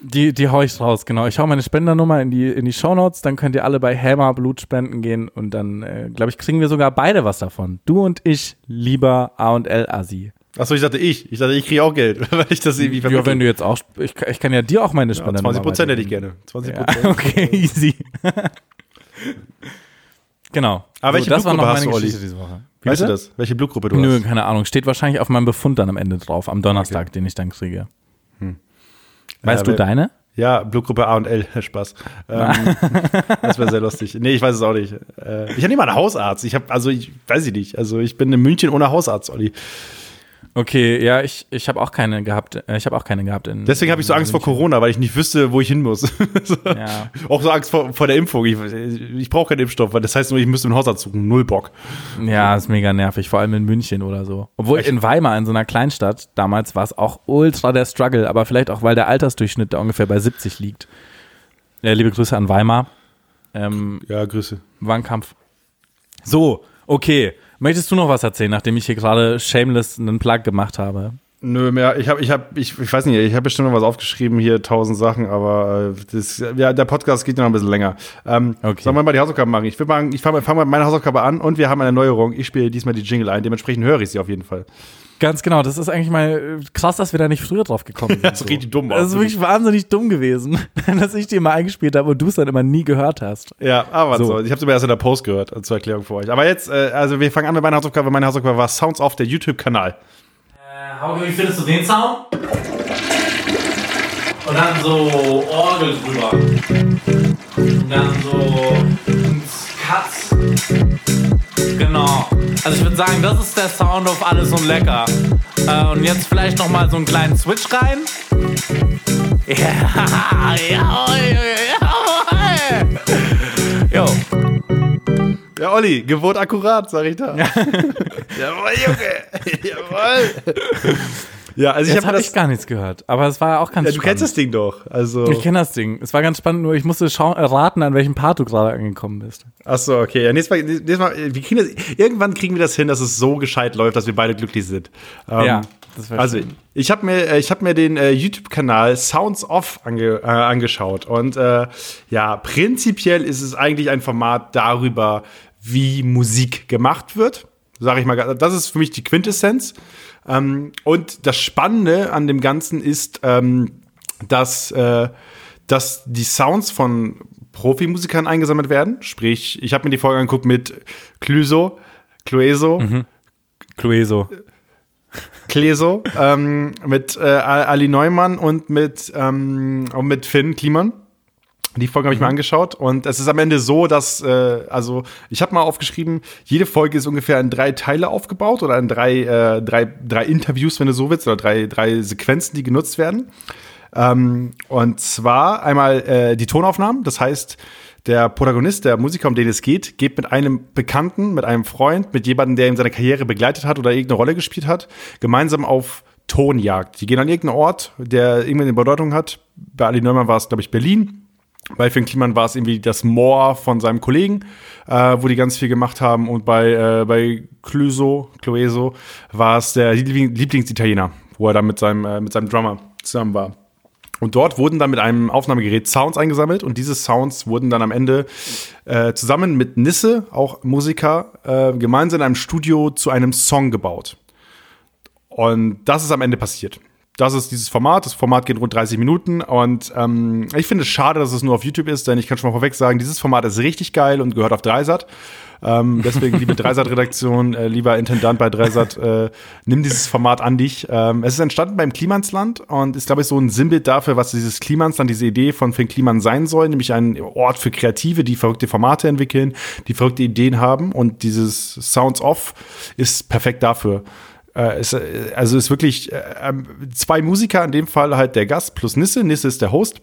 Die, die hau ich raus, genau. Ich hau meine Spendernummer in die, in die Shownotes, dann könnt ihr alle bei Helma Blut spenden gehen und dann, äh, glaube ich, kriegen wir sogar beide was davon. Du und ich, lieber A&L-Asi. Achso, ich dachte ich. Ich dachte, ich kriege auch Geld, weil ich das irgendwie Ja, wenn du jetzt auch, ich, ich kann ja dir auch meine ja, Spendernummer 20 Prozent hätte ich gerne. 20 Ja, okay, easy. genau. Aber welche das war noch Blutgruppe meine hast du, Olli? Geschichte diese Woche. Weißt du das? Welche Blutgruppe du Nö, hast? keine Ahnung. Steht wahrscheinlich auf meinem Befund dann am Ende drauf, am Donnerstag, den ich dann kriege. Weißt Äh, du deine? Ja, Blutgruppe A und L. Spaß. Ähm, das wäre sehr lustig. Nee, ich weiß es auch nicht. Äh, ich habe nicht mal einen Hausarzt. Ich habe, also ich weiß ich nicht. Also ich bin in München ohne Hausarzt, Olli. Okay, ja, ich, ich habe auch keine gehabt. äh, Ich habe auch keine gehabt. In, Deswegen habe ich so Angst vor Corona, weil ich nicht wüsste, wo ich hin muss. so. Ja. Auch so Angst vor, vor der Impfung. Ich, ich brauche keinen Impfstoff, weil das heißt nur, ich müsste einen Hausarzt suchen. Null Bock. Ja, ist mega nervig, vor allem in München oder so. Obwohl in Weimar, in so einer Kleinstadt, damals war es auch ultra der Struggle, aber vielleicht auch, weil der Altersdurchschnitt da ungefähr bei 70 liegt. Ja, liebe Grüße an Weimar. Ähm, Ja, Grüße. war ein Kampf. So, okay. Möchtest du noch was erzählen, nachdem ich hier gerade shameless einen Plug gemacht habe? Nö, mehr. Ich habe, ich habe, ich, ich weiß nicht, ich habe bestimmt noch was aufgeschrieben hier, tausend Sachen, aber äh, das, ja, der Podcast geht ja noch ein bisschen länger. Ähm, Okay. Sollen wir mal die Hausaufgaben machen? Ich will mal, ich fange fang mal mit meiner Hausaufgabe an und wir haben eine Neuerung. Ich spiele diesmal die Jingle ein, dementsprechend höre ich sie auf jeden Fall. Ganz genau, das ist eigentlich mal äh, krass, dass wir da nicht früher drauf gekommen sind. Das ist richtig dumm Das ist aus. wirklich wahnsinnig dumm gewesen, dass ich die mal eingespielt habe und du es dann immer nie gehört hast. Ja, aber So. so. Ich habe es aber erst in der Post gehört, äh, zur Erklärung für euch. Aber jetzt, also wir fangen an mit meiner Hausaufgabe. Meine Hausaufgabe war Sounds auf der YouTube-Kanal. Hauke, wie findest du den Sound? Und dann so Orgel drüber. Und dann so Cuts. Genau. Also ich würde sagen, das ist der Sound auf alles und lecker. Äh, und jetzt vielleicht noch mal so einen kleinen Switch rein. Ja. Ja, Olli, Geburt akkurat, sag ich da. Jawohl, Junge. Jawohl. Ja, also ich Jetzt habe habe das. ich gar nichts gehört. Aber es war auch ganz Ja, du spannend. kennst das Ding doch. Also. Ich kenne das Ding. Es war ganz spannend, nur ich musste schauen, äh, raten, an welchem Part du gerade angekommen bist. Ach so, okay. Ja, nächstes Mal, nächstes Mal, wir kriegen das, irgendwann kriegen wir das hin, dass es so gescheit läuft, dass wir beide glücklich sind. Ähm, Ja, das wär Also, schön. ich habe mir, äh, ich habe mir den äh, YouTube-Kanal Sounds Off ange, äh, angeschaut und äh, ja, prinzipiell ist es eigentlich ein Format darüber, wie Musik gemacht wird. Sag ich mal, das ist für mich die Quintessenz. Ähm, und das Spannende an dem Ganzen ist, ähm, dass, äh, dass die Sounds von Profimusikern eingesammelt werden. Sprich, ich habe mir die Folge angeguckt mit Clueso, Clueso, Clueso. Kleso, ähm, mit äh, Ali Neumann und mit, ähm, mit Finn Kliman. Die Folge habe ich mir angeschaut und es ist am Ende so, dass, äh, also ich habe mal aufgeschrieben, jede Folge ist ungefähr in drei Teile aufgebaut oder in drei, äh, drei, drei Interviews, wenn du so willst, oder drei, drei Sequenzen, die genutzt werden. Ähm, und zwar einmal äh, die Tonaufnahmen, das heißt, der Protagonist, der Musiker, um den es geht, geht mit einem Bekannten, mit einem Freund, mit jemandem, der ihm seine Karriere begleitet hat oder irgendeine Rolle gespielt hat, gemeinsam auf Tonjagd. Die gehen an irgendeinen Ort, der irgendeine Bedeutung hat. Bei Ali Neumann war es, glaube ich, Berlin. Bei Finn Kliman war es irgendwie das Moor von seinem Kollegen, äh, wo die ganz viel gemacht haben. Und bei, äh, bei Cluso, Clueso war es der Lieblingsitaliener, wo er dann mit seinem, äh, mit seinem Drummer zusammen war. Und dort wurden dann mit einem Aufnahmegerät Sounds eingesammelt und diese Sounds wurden dann am Ende äh, zusammen mit Nisse, auch Musiker, äh, gemeinsam in einem Studio zu einem Song gebaut. Und das ist am Ende passiert. Das ist dieses Format. Das Format geht rund 30 Minuten und ähm, ich finde es schade, dass es nur auf YouTube ist, denn ich kann schon mal vorweg sagen, dieses Format ist richtig geil und gehört auf Dreisat. Ähm, deswegen, liebe Dreisat-Redaktion, äh, lieber Intendant bei Dreisat, äh, nimm dieses Format an dich. Ähm, es ist entstanden beim Klimansland und ist, glaube ich, so ein Sinnbild dafür, was dieses Klimansland, diese Idee von Finn Kliman sein soll, nämlich ein Ort für Kreative, die verrückte Formate entwickeln, die verrückte Ideen haben und dieses Sounds Off ist perfekt dafür. Äh, ist, äh, also ist wirklich äh, ähm, zwei Musiker, in dem Fall halt der Gast plus Nisse. Nisse ist der Host.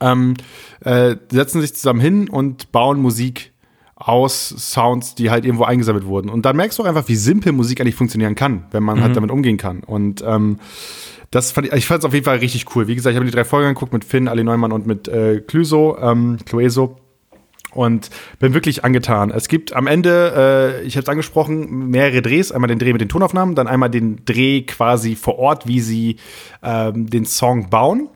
Ähm, äh, setzen sich zusammen hin und bauen Musik aus Sounds, die halt irgendwo eingesammelt wurden. Und dann merkst du auch einfach, wie simpel Musik eigentlich funktionieren kann, wenn man halt mhm. halt damit umgehen kann. Und ähm, das fand ich, ich fand es auf jeden Fall richtig cool. Wie gesagt, ich habe die drei Folgen geguckt mit Finn, Ali Neumann und mit äh, Cluso, ähm, Clueso und bin wirklich angetan. Es gibt am Ende, äh, ich habe es angesprochen, mehrere Drehs. Einmal den Dreh mit den Tonaufnahmen, dann einmal den Dreh quasi vor Ort, wie sie ähm, den Song bauen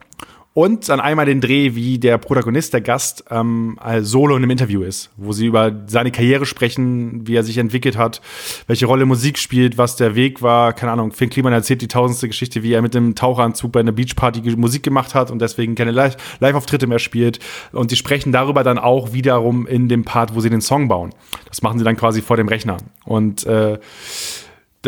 und dann einmal den Dreh, wie der Protagonist, der Gast, ähm, solo in einem Interview ist, wo sie über seine Karriere sprechen, wie er sich entwickelt hat, welche Rolle Musik spielt, was der Weg war. Keine Ahnung, Finn Kliman erzählt die tausendste Geschichte, wie er mit dem Taucheranzug bei einer Beachparty Musik gemacht hat und deswegen keine Live-Auftritte mehr spielt. Und sie sprechen darüber dann auch wiederum in dem Part, wo sie den Song bauen. Das machen sie dann quasi vor dem Rechner. Und äh,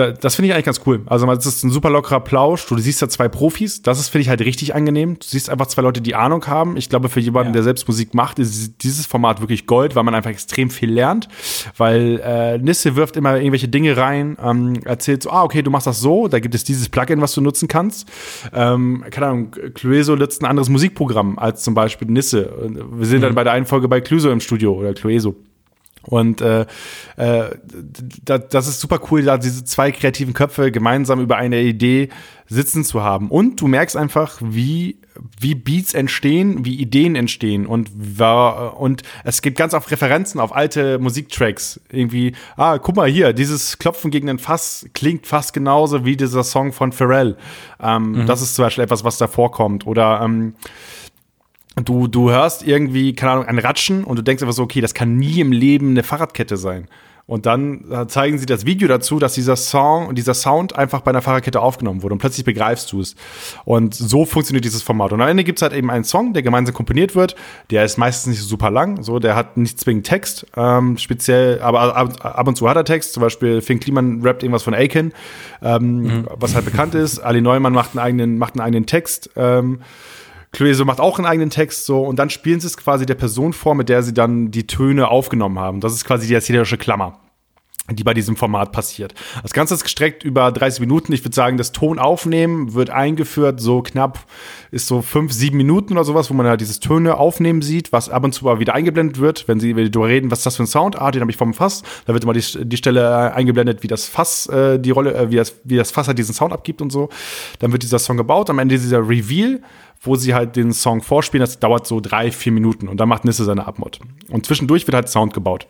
das finde ich eigentlich ganz cool. Also, es ist ein super lockerer Plausch. Du siehst da zwei Profis. Das ist, finde ich, halt richtig angenehm. Du siehst einfach zwei Leute, die Ahnung haben. Ich glaube, für jemanden, ja. der selbst Musik macht, ist dieses Format wirklich Gold, weil man einfach extrem viel lernt. Weil äh, Nisse wirft immer irgendwelche Dinge rein, ähm, erzählt so, ah, okay, du machst das so, da gibt es dieses Plugin, was du nutzen kannst. Ähm, keine Ahnung, Clueso nutzt ein anderes Musikprogramm als zum Beispiel Nisse. Wir sind mhm. dann bei der einen Folge bei Clueso im Studio oder Clueso. Und äh, äh, das ist super cool, da diese zwei kreativen Köpfe gemeinsam über eine Idee sitzen zu haben. Und du merkst einfach, wie, wie Beats entstehen, wie Ideen entstehen. Und, und es gibt ganz oft Referenzen auf alte Musiktracks. Irgendwie, ah, guck mal hier, dieses Klopfen gegen den Fass klingt fast genauso wie dieser Song von Pharrell. Ähm, mhm. Das ist zum Beispiel etwas, was da vorkommt. Oder ähm, du, du hörst irgendwie, keine Ahnung, ein Ratschen und du denkst einfach so, okay, das kann nie im Leben eine Fahrradkette sein. Und dann zeigen sie das Video dazu, dass dieser Song und dieser Sound einfach bei einer Fahrradkette aufgenommen wurde und plötzlich begreifst du es. Und so funktioniert dieses Format. Und am Ende gibt es halt eben einen Song, der gemeinsam komponiert wird. Der ist meistens nicht super lang, so der hat nicht zwingend Text, ähm, speziell, aber ab, ab, und zu hat er Text. Zum Beispiel Finn Kliman rappt irgendwas von Aiken, ähm, mhm. was halt bekannt ist. Ali Neumann macht einen eigenen, macht einen eigenen Text. Ähm, Clueso macht auch einen eigenen Text so und dann spielen sie es quasi der Person vor, mit der sie dann die Töne aufgenommen haben. Das ist quasi die erzählerische Klammer die bei diesem Format passiert. Das Ganze ist gestreckt über 30 Minuten. Ich würde sagen, das Ton aufnehmen wird eingeführt, so knapp ist so fünf, sieben Minuten oder sowas, wo man halt dieses Töne aufnehmen sieht, was ab und zu aber wieder eingeblendet wird, wenn sie darüber reden, was ist das für ein Sound? Ah, den habe ich vom Fass. Da wird immer die, die Stelle eingeblendet, wie das Fass äh, die Rolle, äh, wie das, wie das Fass halt diesen Sound abgibt und so. Dann wird dieser Song gebaut. Am Ende dieser Reveal wo sie halt den Song vorspielen. Das dauert so drei, vier Minuten und dann macht Nisse seine Abmod. Und zwischendurch wird halt Sound gebaut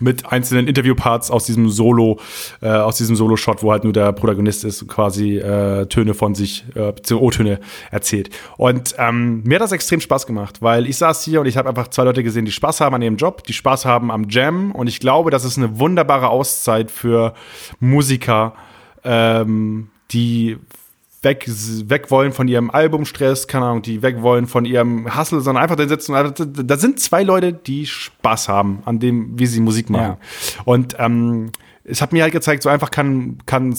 mit einzelnen Interviewparts aus diesem Solo, äh, aus diesem Solo-Shot, wo halt nur der Protagonist ist und quasi äh, Töne von sich, äh, beziehungsweise O-Töne erzählt. Und ähm, mir hat das extrem Spaß gemacht, weil ich saß hier und ich habe einfach zwei Leute gesehen, die Spaß haben an ihrem Job, die Spaß haben am Jam und ich glaube, das ist eine wunderbare Auszeit für Musiker, ähm, die weg, weg wollen von ihrem Albumstress, keine Ahnung, die weg wollen von ihrem Hustle, sondern einfach da sitzen. Da sind zwei Leute, die Spaß haben an dem, wie sie Musik machen. Ja. Und ähm, es hat mir halt gezeigt, so einfach kann, kann,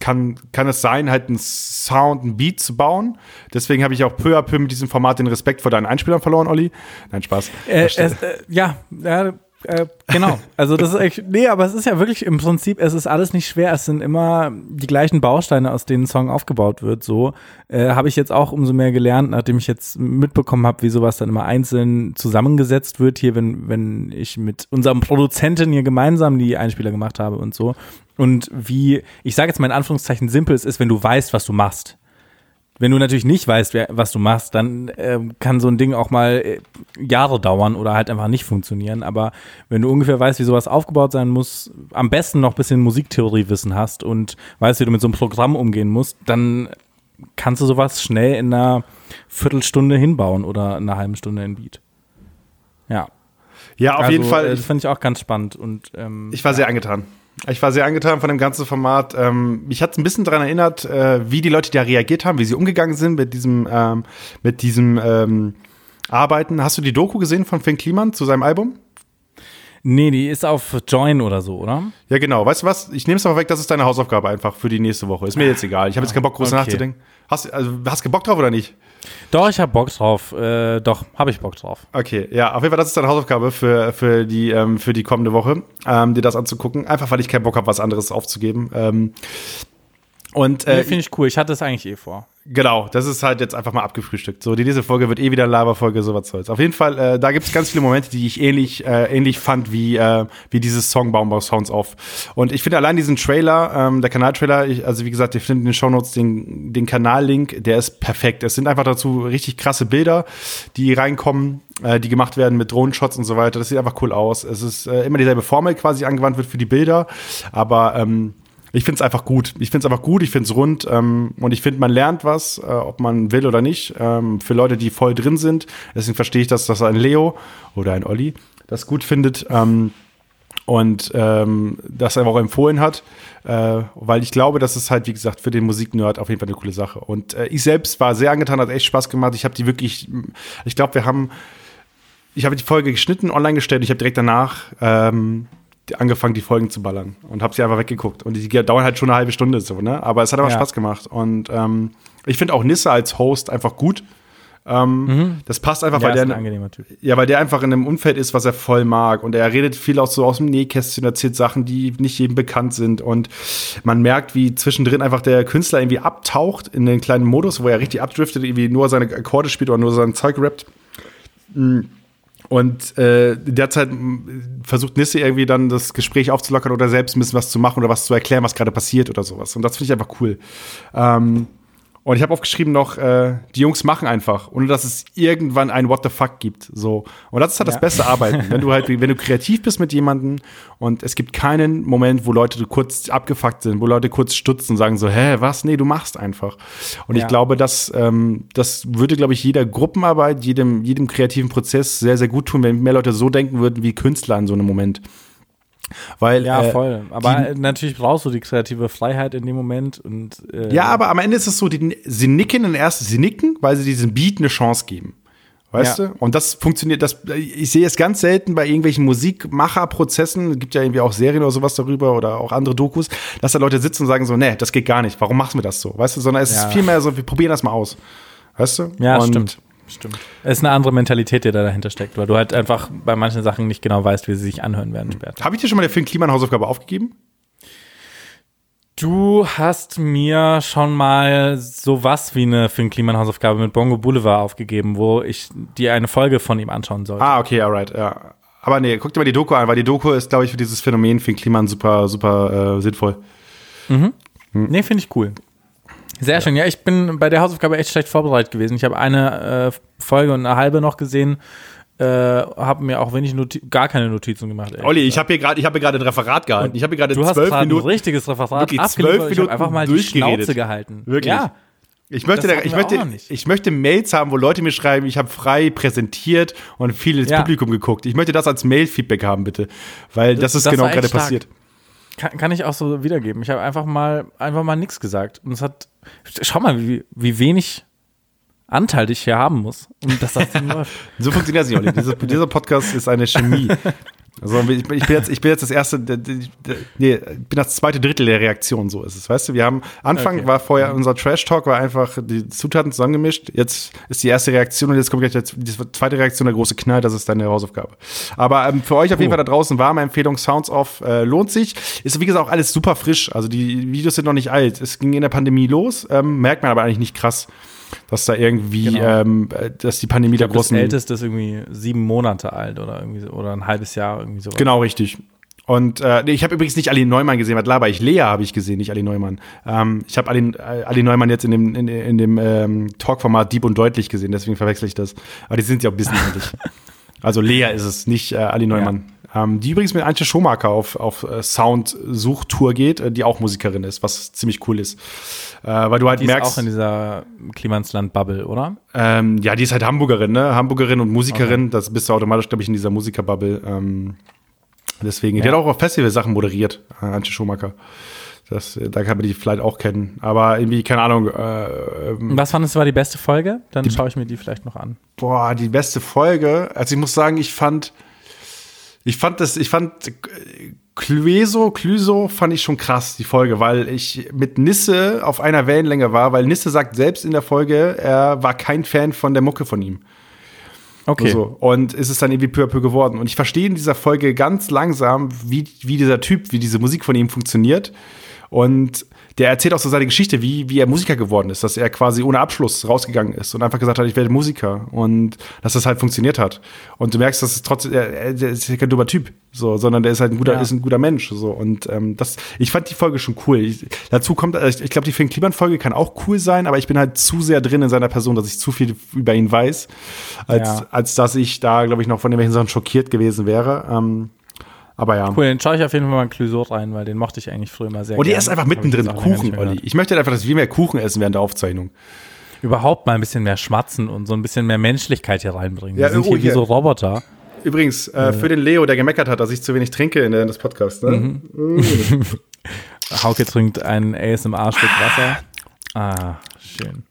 kann, kann es sein, halt einen Sound, einen Beat zu bauen. Deswegen habe ich auch peu à peu mit diesem Format den Respekt vor deinen Einspielern verloren, Olli. Nein, Spaß. Äh, es, äh, ja, ja Äh, genau. Also das ist echt, nee, aber es ist ja wirklich im Prinzip, es ist alles nicht schwer. Es sind immer die gleichen Bausteine, aus denen ein Song aufgebaut wird. So äh, habe ich jetzt auch umso mehr gelernt, nachdem ich jetzt mitbekommen habe, wie sowas dann immer einzeln zusammengesetzt wird. Hier, wenn wenn ich mit unserem Produzenten hier gemeinsam die Einspieler gemacht habe und so. Und wie, ich sage jetzt mal in Anführungszeichen simpel es ist, wenn du weißt, was du machst. Wenn du natürlich nicht weißt, wer, was du machst, dann äh, kann so ein Ding auch mal äh, Jahre dauern oder halt einfach nicht funktionieren. Aber wenn du ungefähr weißt, wie sowas aufgebaut sein muss, am besten noch ein bisschen Musiktheoriewissen hast und weißt, wie du mit so einem Programm umgehen musst, dann kannst du sowas schnell in einer Viertelstunde hinbauen oder in einer halben Stunde in Beat. Ja. Ja, auf also, jeden Fall. äh, Das fand ich auch ganz spannend und ähm, Ich war sehr angetan. Ich war sehr angetan von dem ganzen Format. Ähm, mich hat es ein bisschen daran erinnert, äh, wie die Leute da reagiert haben, wie sie umgegangen sind mit diesem, ähm, mit diesem ähm, Arbeiten. Hast du die Doku gesehen von Finn Kliman zu seinem Album? Nee, die ist auf Join oder so, oder? Ja, genau. Weißt du was? Ich nehme es aber weg, das ist deine Hausaufgabe einfach für die nächste Woche. Ist mir jetzt egal. Ich habe jetzt keinen Bock, groß Okay. nachzudenken. Hast, also, hast du Bock drauf oder nicht? Doch, ich hab Bock drauf. Äh, doch, habe ich Bock drauf. Okay, ja, auf jeden Fall, das ist deine Hausaufgabe für, für, die, ähm, für die kommende Woche, ähm, dir das anzugucken. Einfach, weil ich keinen Bock habe, was anderes aufzugeben. Ähm, und Nee, äh, finde ich cool. Ich hatte es eigentlich eh vor. Genau, das ist halt jetzt einfach mal abgefrühstückt. So, die nächste Folge wird eh wieder Laberfolge, sowas soll's. Auf jeden Fall, äh, da gibt es ganz viele Momente, die ich ähnlich, äh, ähnlich fand wie, äh, wie dieses Song Baumbau Sounds auf. Und ich finde allein diesen Trailer, ähm, der Kanaltrailer, ich, also wie gesagt, ihr findet in den Shownotes den, den Kanallink, der ist perfekt. Es sind einfach dazu richtig krasse Bilder, die reinkommen, äh, die gemacht werden mit Drohnenshots und so weiter. Das sieht einfach cool aus. Es ist äh, immer dieselbe Formel quasi angewandt wird für die Bilder, aber ähm, ich finde es einfach gut. Ich finde es einfach gut, ich finde es rund ähm, und ich finde, man lernt was, äh, ob man will oder nicht. Ähm, für Leute, die voll drin sind. Deswegen verstehe ich, dass das ein Leo oder ein Olli das gut findet ähm, und ähm, das einfach auch empfohlen hat. Äh, weil ich glaube, das ist halt, wie gesagt, für den Musiknerd auf jeden Fall eine coole Sache. Und äh, ich selbst war sehr angetan, hat echt Spaß gemacht. Ich habe die wirklich, ich glaube, wir haben, ich habe die Folge geschnitten, online gestellt. Ich habe direkt danach ähm, angefangen, die Folgen zu ballern und habe sie einfach weggeguckt. Und die dauern halt schon eine halbe Stunde so, ne? Aber es hat aber Ja. Spaß gemacht. Und ähm, ich finde auch Nisse als Host einfach gut. Ähm, Das passt einfach, Ja, weil ein der Typ. ja, weil der einfach in einem Umfeld ist, was er voll mag. Und er redet viel auch so aus dem Nähkästchen, erzählt Sachen, die nicht jedem bekannt sind. Und man merkt, wie zwischendrin einfach der Künstler irgendwie abtaucht in den kleinen Modus, wo er richtig abdriftet, irgendwie nur seine Akkorde spielt oder nur sein Zeug rappt. Mm. Und äh, derzeit versucht Nisse irgendwie dann das Gespräch aufzulockern oder selbst ein bisschen was zu machen oder was zu erklären, was gerade passiert oder sowas. Und das finde ich einfach cool. Ähm, und ich habe aufgeschrieben noch, äh, die Jungs machen einfach, ohne dass es irgendwann ein What the fuck gibt. So. Und das ist halt das Ja. beste Arbeiten. wenn du halt, wenn du kreativ bist mit jemandem und es gibt keinen Moment, wo Leute kurz abgefuckt sind, wo Leute kurz stutzen und sagen so, hä, was? Nee, du machst einfach. Und ich Ja. glaube, dass ähm, das würde, glaube ich, jeder Gruppenarbeit, jedem, jedem kreativen Prozess sehr, sehr gut tun, wenn mehr Leute so denken würden wie Künstler in so einem Moment. Weil, Ja, äh, voll. Aber natürlich brauchst du die kreative Freiheit in dem Moment und äh, Ja, aber am Ende ist es so, die, sie nicken in erst, sie nicken, weil sie diesem Beat eine Chance geben. Weißt Ja. du? Und das funktioniert, das, ich sehe es ganz selten bei irgendwelchen Musikmacherprozessen, es gibt ja irgendwie auch Serien oder sowas darüber oder auch andere Dokus, dass da Leute sitzen und sagen so, nee, das geht gar nicht, warum machen wir das so? Weißt du, sondern es Ja. ist vielmehr so, wir probieren das mal aus. Weißt du? Ja, und stimmt. Stimmt. Es ist eine andere Mentalität, die da dahinter steckt, weil du halt einfach bei manchen Sachen nicht genau weißt, wie sie sich anhören werden später. Habe ich dir schon mal der Film Klima eine Hausaufgabe aufgegeben? Du hast mir schon mal sowas wie eine Finn Kliman Hausaufgabe mit Bongo Boulevard aufgegeben, wo ich dir eine Folge von ihm anschauen soll. Ah, okay, alright, ja. Aber nee, guck dir mal die Doku an, weil die Doku ist, glaube ich, für dieses Phänomen Finn Kliman super, super äh, sinnvoll. Nee, finde ich cool. Sehr schön. Ja, ich bin bei der Hausaufgabe echt schlecht vorbereitet gewesen. Ich habe eine äh, Folge und eine halbe noch gesehen, äh, habe mir auch wenig Noti gar keine Notizen gemacht. Olli, ich habe hier gerade, ich habe hier gerade ein Referat gehalten. Ich habe hier gerade du hast zwölf gerade ein Minuten. richtiges Referat wirklich zwölf Minuten einfach mal die. Schnauze gehalten. Wirklich? Ja. Ich möchte, Das da, ich möchte, ich möchte Mails haben, wo Leute mir schreiben, ich habe frei präsentiert und viel ins Ja. Publikum geguckt. Ich möchte das als Mail-Feedback haben, bitte, weil das, ist das genau gerade stark. passiert. Kann, kann ich auch so wiedergeben. Ich habe einfach mal einfach mal nichts gesagt. Und es hat. Schau mal, wie, wie wenig Anteil ich hier haben muss. Und dass das läuft. So funktioniert es nicht, Olli. Dieser, dieser Podcast ist eine Chemie. Also ich bin, jetzt, ich bin jetzt das erste, nee, ich bin das zweite Drittel der Reaktion, so ist es. Weißt du, wir haben, Anfang okay. war vorher, unser Trash-Talk war einfach die Zutaten zusammengemischt. Jetzt ist die erste Reaktion und jetzt kommt gleich die zweite Reaktion, der große Knall, das ist deine Hausaufgabe. Aber ähm, für euch auf jeden Fall da draußen warme Empfehlung, Sounds Off äh, lohnt sich. Ist wie gesagt auch alles super frisch. Also die Videos sind noch nicht alt. Es ging in der Pandemie los, ähm, merkt man aber eigentlich nicht krass dass da irgendwie, genau. ähm, dass die Pandemie glaub, der großen. Das älteste ist irgendwie sieben Monate alt oder irgendwie oder ein halbes Jahr irgendwie so. Genau, richtig. Und äh, ich habe übrigens nicht Ali Neumann gesehen, was laber ich? Lea habe ich gesehen, nicht Ali Neumann. Ähm, ich habe Ali, Ali Neumann jetzt in dem, in, in dem ähm, Talkformat Deep und Deutlich gesehen, deswegen verwechsel ich das. Aber die sind ja auch ein bisschen ähnlich. Also Lea ist es, nicht äh, Ali Neumann. Ja. Ähm, die übrigens mit Antje Schomaker auf, auf äh, Sound-Suchtour geht, äh, die auch Musikerin ist, was ziemlich cool ist. Äh, weil du halt die merkst. Ist auch in dieser Klimansland-Bubble, oder? Ähm, ja, die ist halt Hamburgerin, ne? Hamburgerin und Musikerin. Okay. Das bist du automatisch, glaube ich, in dieser Musiker-Bubble. Ähm, deswegen. Ja. Die hat auch auf Festival-Sachen moderiert, äh, Antje Schumacher. Das, äh, da kann man die vielleicht auch kennen. Aber irgendwie, keine Ahnung. Äh, ähm, Was fandest du war die beste Folge? Dann schaue ich mir die vielleicht noch an. Boah, die beste Folge. Also ich muss sagen, ich fand, ich fand das, ich fand Clueso, Clueso fand ich schon krass, die Folge, weil ich mit Nisse auf einer Wellenlänge war, weil Nisse sagt selbst in der Folge, er war kein Fan von der Mucke von ihm. Okay. So. Und ist es dann irgendwie peu à peu geworden. Und ich verstehe in dieser Folge ganz langsam, wie, wie dieser Typ, wie diese Musik von ihm funktioniert. Und der erzählt auch so seine Geschichte, wie, wie er Musiker geworden ist, dass er quasi ohne Abschluss rausgegangen ist und einfach gesagt hat, ich werde Musiker und dass das halt funktioniert hat. Und du merkst, dass es trotzdem, er, er ist kein dummer Typ, so, sondern der ist halt ein guter, ja. ist ein guter Mensch, so. Und ähm, das, ich fand die Folge schon cool. Ich, dazu kommt, äh, ich, ich glaube, die Finn Kliman-Folge kann auch cool sein, aber ich bin halt zu sehr drin in seiner Person, dass ich zu viel über ihn weiß, als, ja. als dass ich da, glaube ich, noch von irgendwelchen Sachen schockiert gewesen wäre. Ähm, aber ja. Cool, den schaue ich auf jeden Fall mal in Clusot rein, weil den mochte ich eigentlich früher immer sehr Und die ist einfach mittendrin Kuchen, Olli. Ich möchte halt einfach, dass wir mehr Kuchen essen während der Aufzeichnung. Überhaupt mal ein bisschen mehr schmatzen und so ein bisschen mehr Menschlichkeit hier reinbringen. Wir sind hier wie so Roboter. Übrigens, äh, für den Leo, der gemeckert hat, dass ich zu wenig trinke in das Podcast. Ne? Mhm. Mm. Hauke trinkt ein ASMR-Stück Wasser. Ah, schön.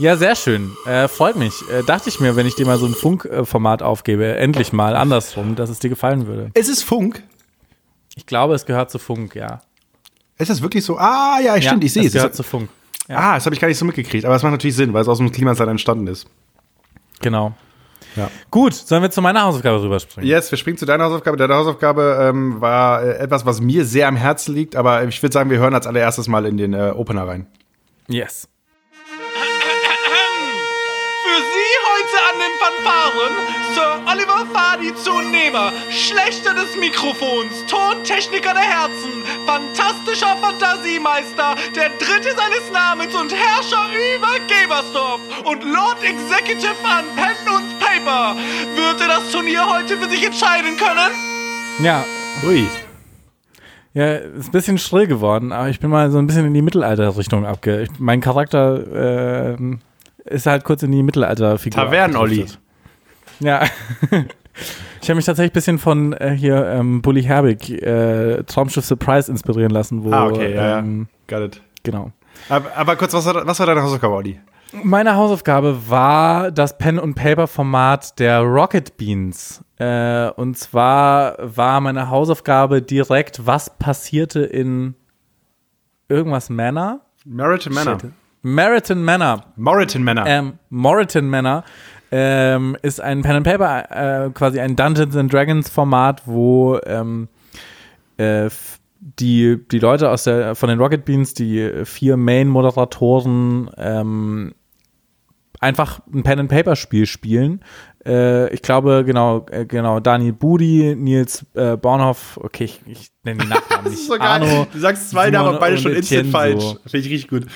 Ja, sehr schön. Äh, freut mich. Äh, dachte ich mir, wenn ich dir mal so ein Funkformat aufgebe, endlich mal andersrum, dass es dir gefallen würde. Ist es Funk? Ich glaube, es gehört zu Funk, ja. Ist das wirklich so? Ah, ja, stimmt, ja, ich sehe es. Es gehört zu Funk. Ja. Ah, das habe ich gar nicht so mitgekriegt. Aber es macht natürlich Sinn, weil es aus dem Klimasat entstanden ist. Genau. Ja. Gut, sollen wir zu meiner Hausaufgabe rüberspringen? Yes, wir springen zu deiner Hausaufgabe. Deine Hausaufgabe ähm, war äh, etwas, was mir sehr am Herzen liegt, aber ich würde sagen, wir hören als allererstes mal in den äh, Opener rein. Yes. Fanfaren Sir Oliver Fadi Zunehmer, Schlechter des Mikrofons, Tontechniker der Herzen, fantastischer Fantasiemeister, der Dritte seines Namens und Herrscher über Gebersdorf und Lord Executive an Pen und Paper. Wird er das Turnier heute für sich entscheiden können? Ja. Ui. Ja, ist ein bisschen schrill geworden, aber ich bin mal so ein bisschen in die Mittelalterrichtung abge... Mein Charakter äh, ist halt kurz in die Mittelalterfigur. Tavernen-Olli. Ja. Ich habe mich tatsächlich ein bisschen von äh, hier ähm, Bully Herbig, äh, Traumschiff Surprise inspirieren lassen. Wo, ah, okay, ja, ähm, ja. Got it. Genau. Aber, aber kurz, was war, was war deine Hausaufgabe, Olli? Meine Hausaufgabe war das Pen- und Paper-Format der Rocket Beans. Äh, und zwar war meine Hausaufgabe direkt, was passierte in irgendwas Manor? Meriton Manor. Meriton Manor. Moriton Manor. Ähm, Moriton Manor ähm, ist ein Pen and Paper, äh, quasi ein Dungeons and Dragons Format, wo ähm, äh, die, die Leute aus der, von den Rocket Beans, die vier Main-Moderatoren, ähm, einfach ein Pen and Paper Spiel spielen. Äh, ich glaube, genau, äh, genau, Daniel Budi, Nils äh, Bornhoff, okay, ich, ich nenne die Nachnamen nicht. so Arno, du sagst zwei Namen, beide schon instant falsch. Finde ich richtig gut.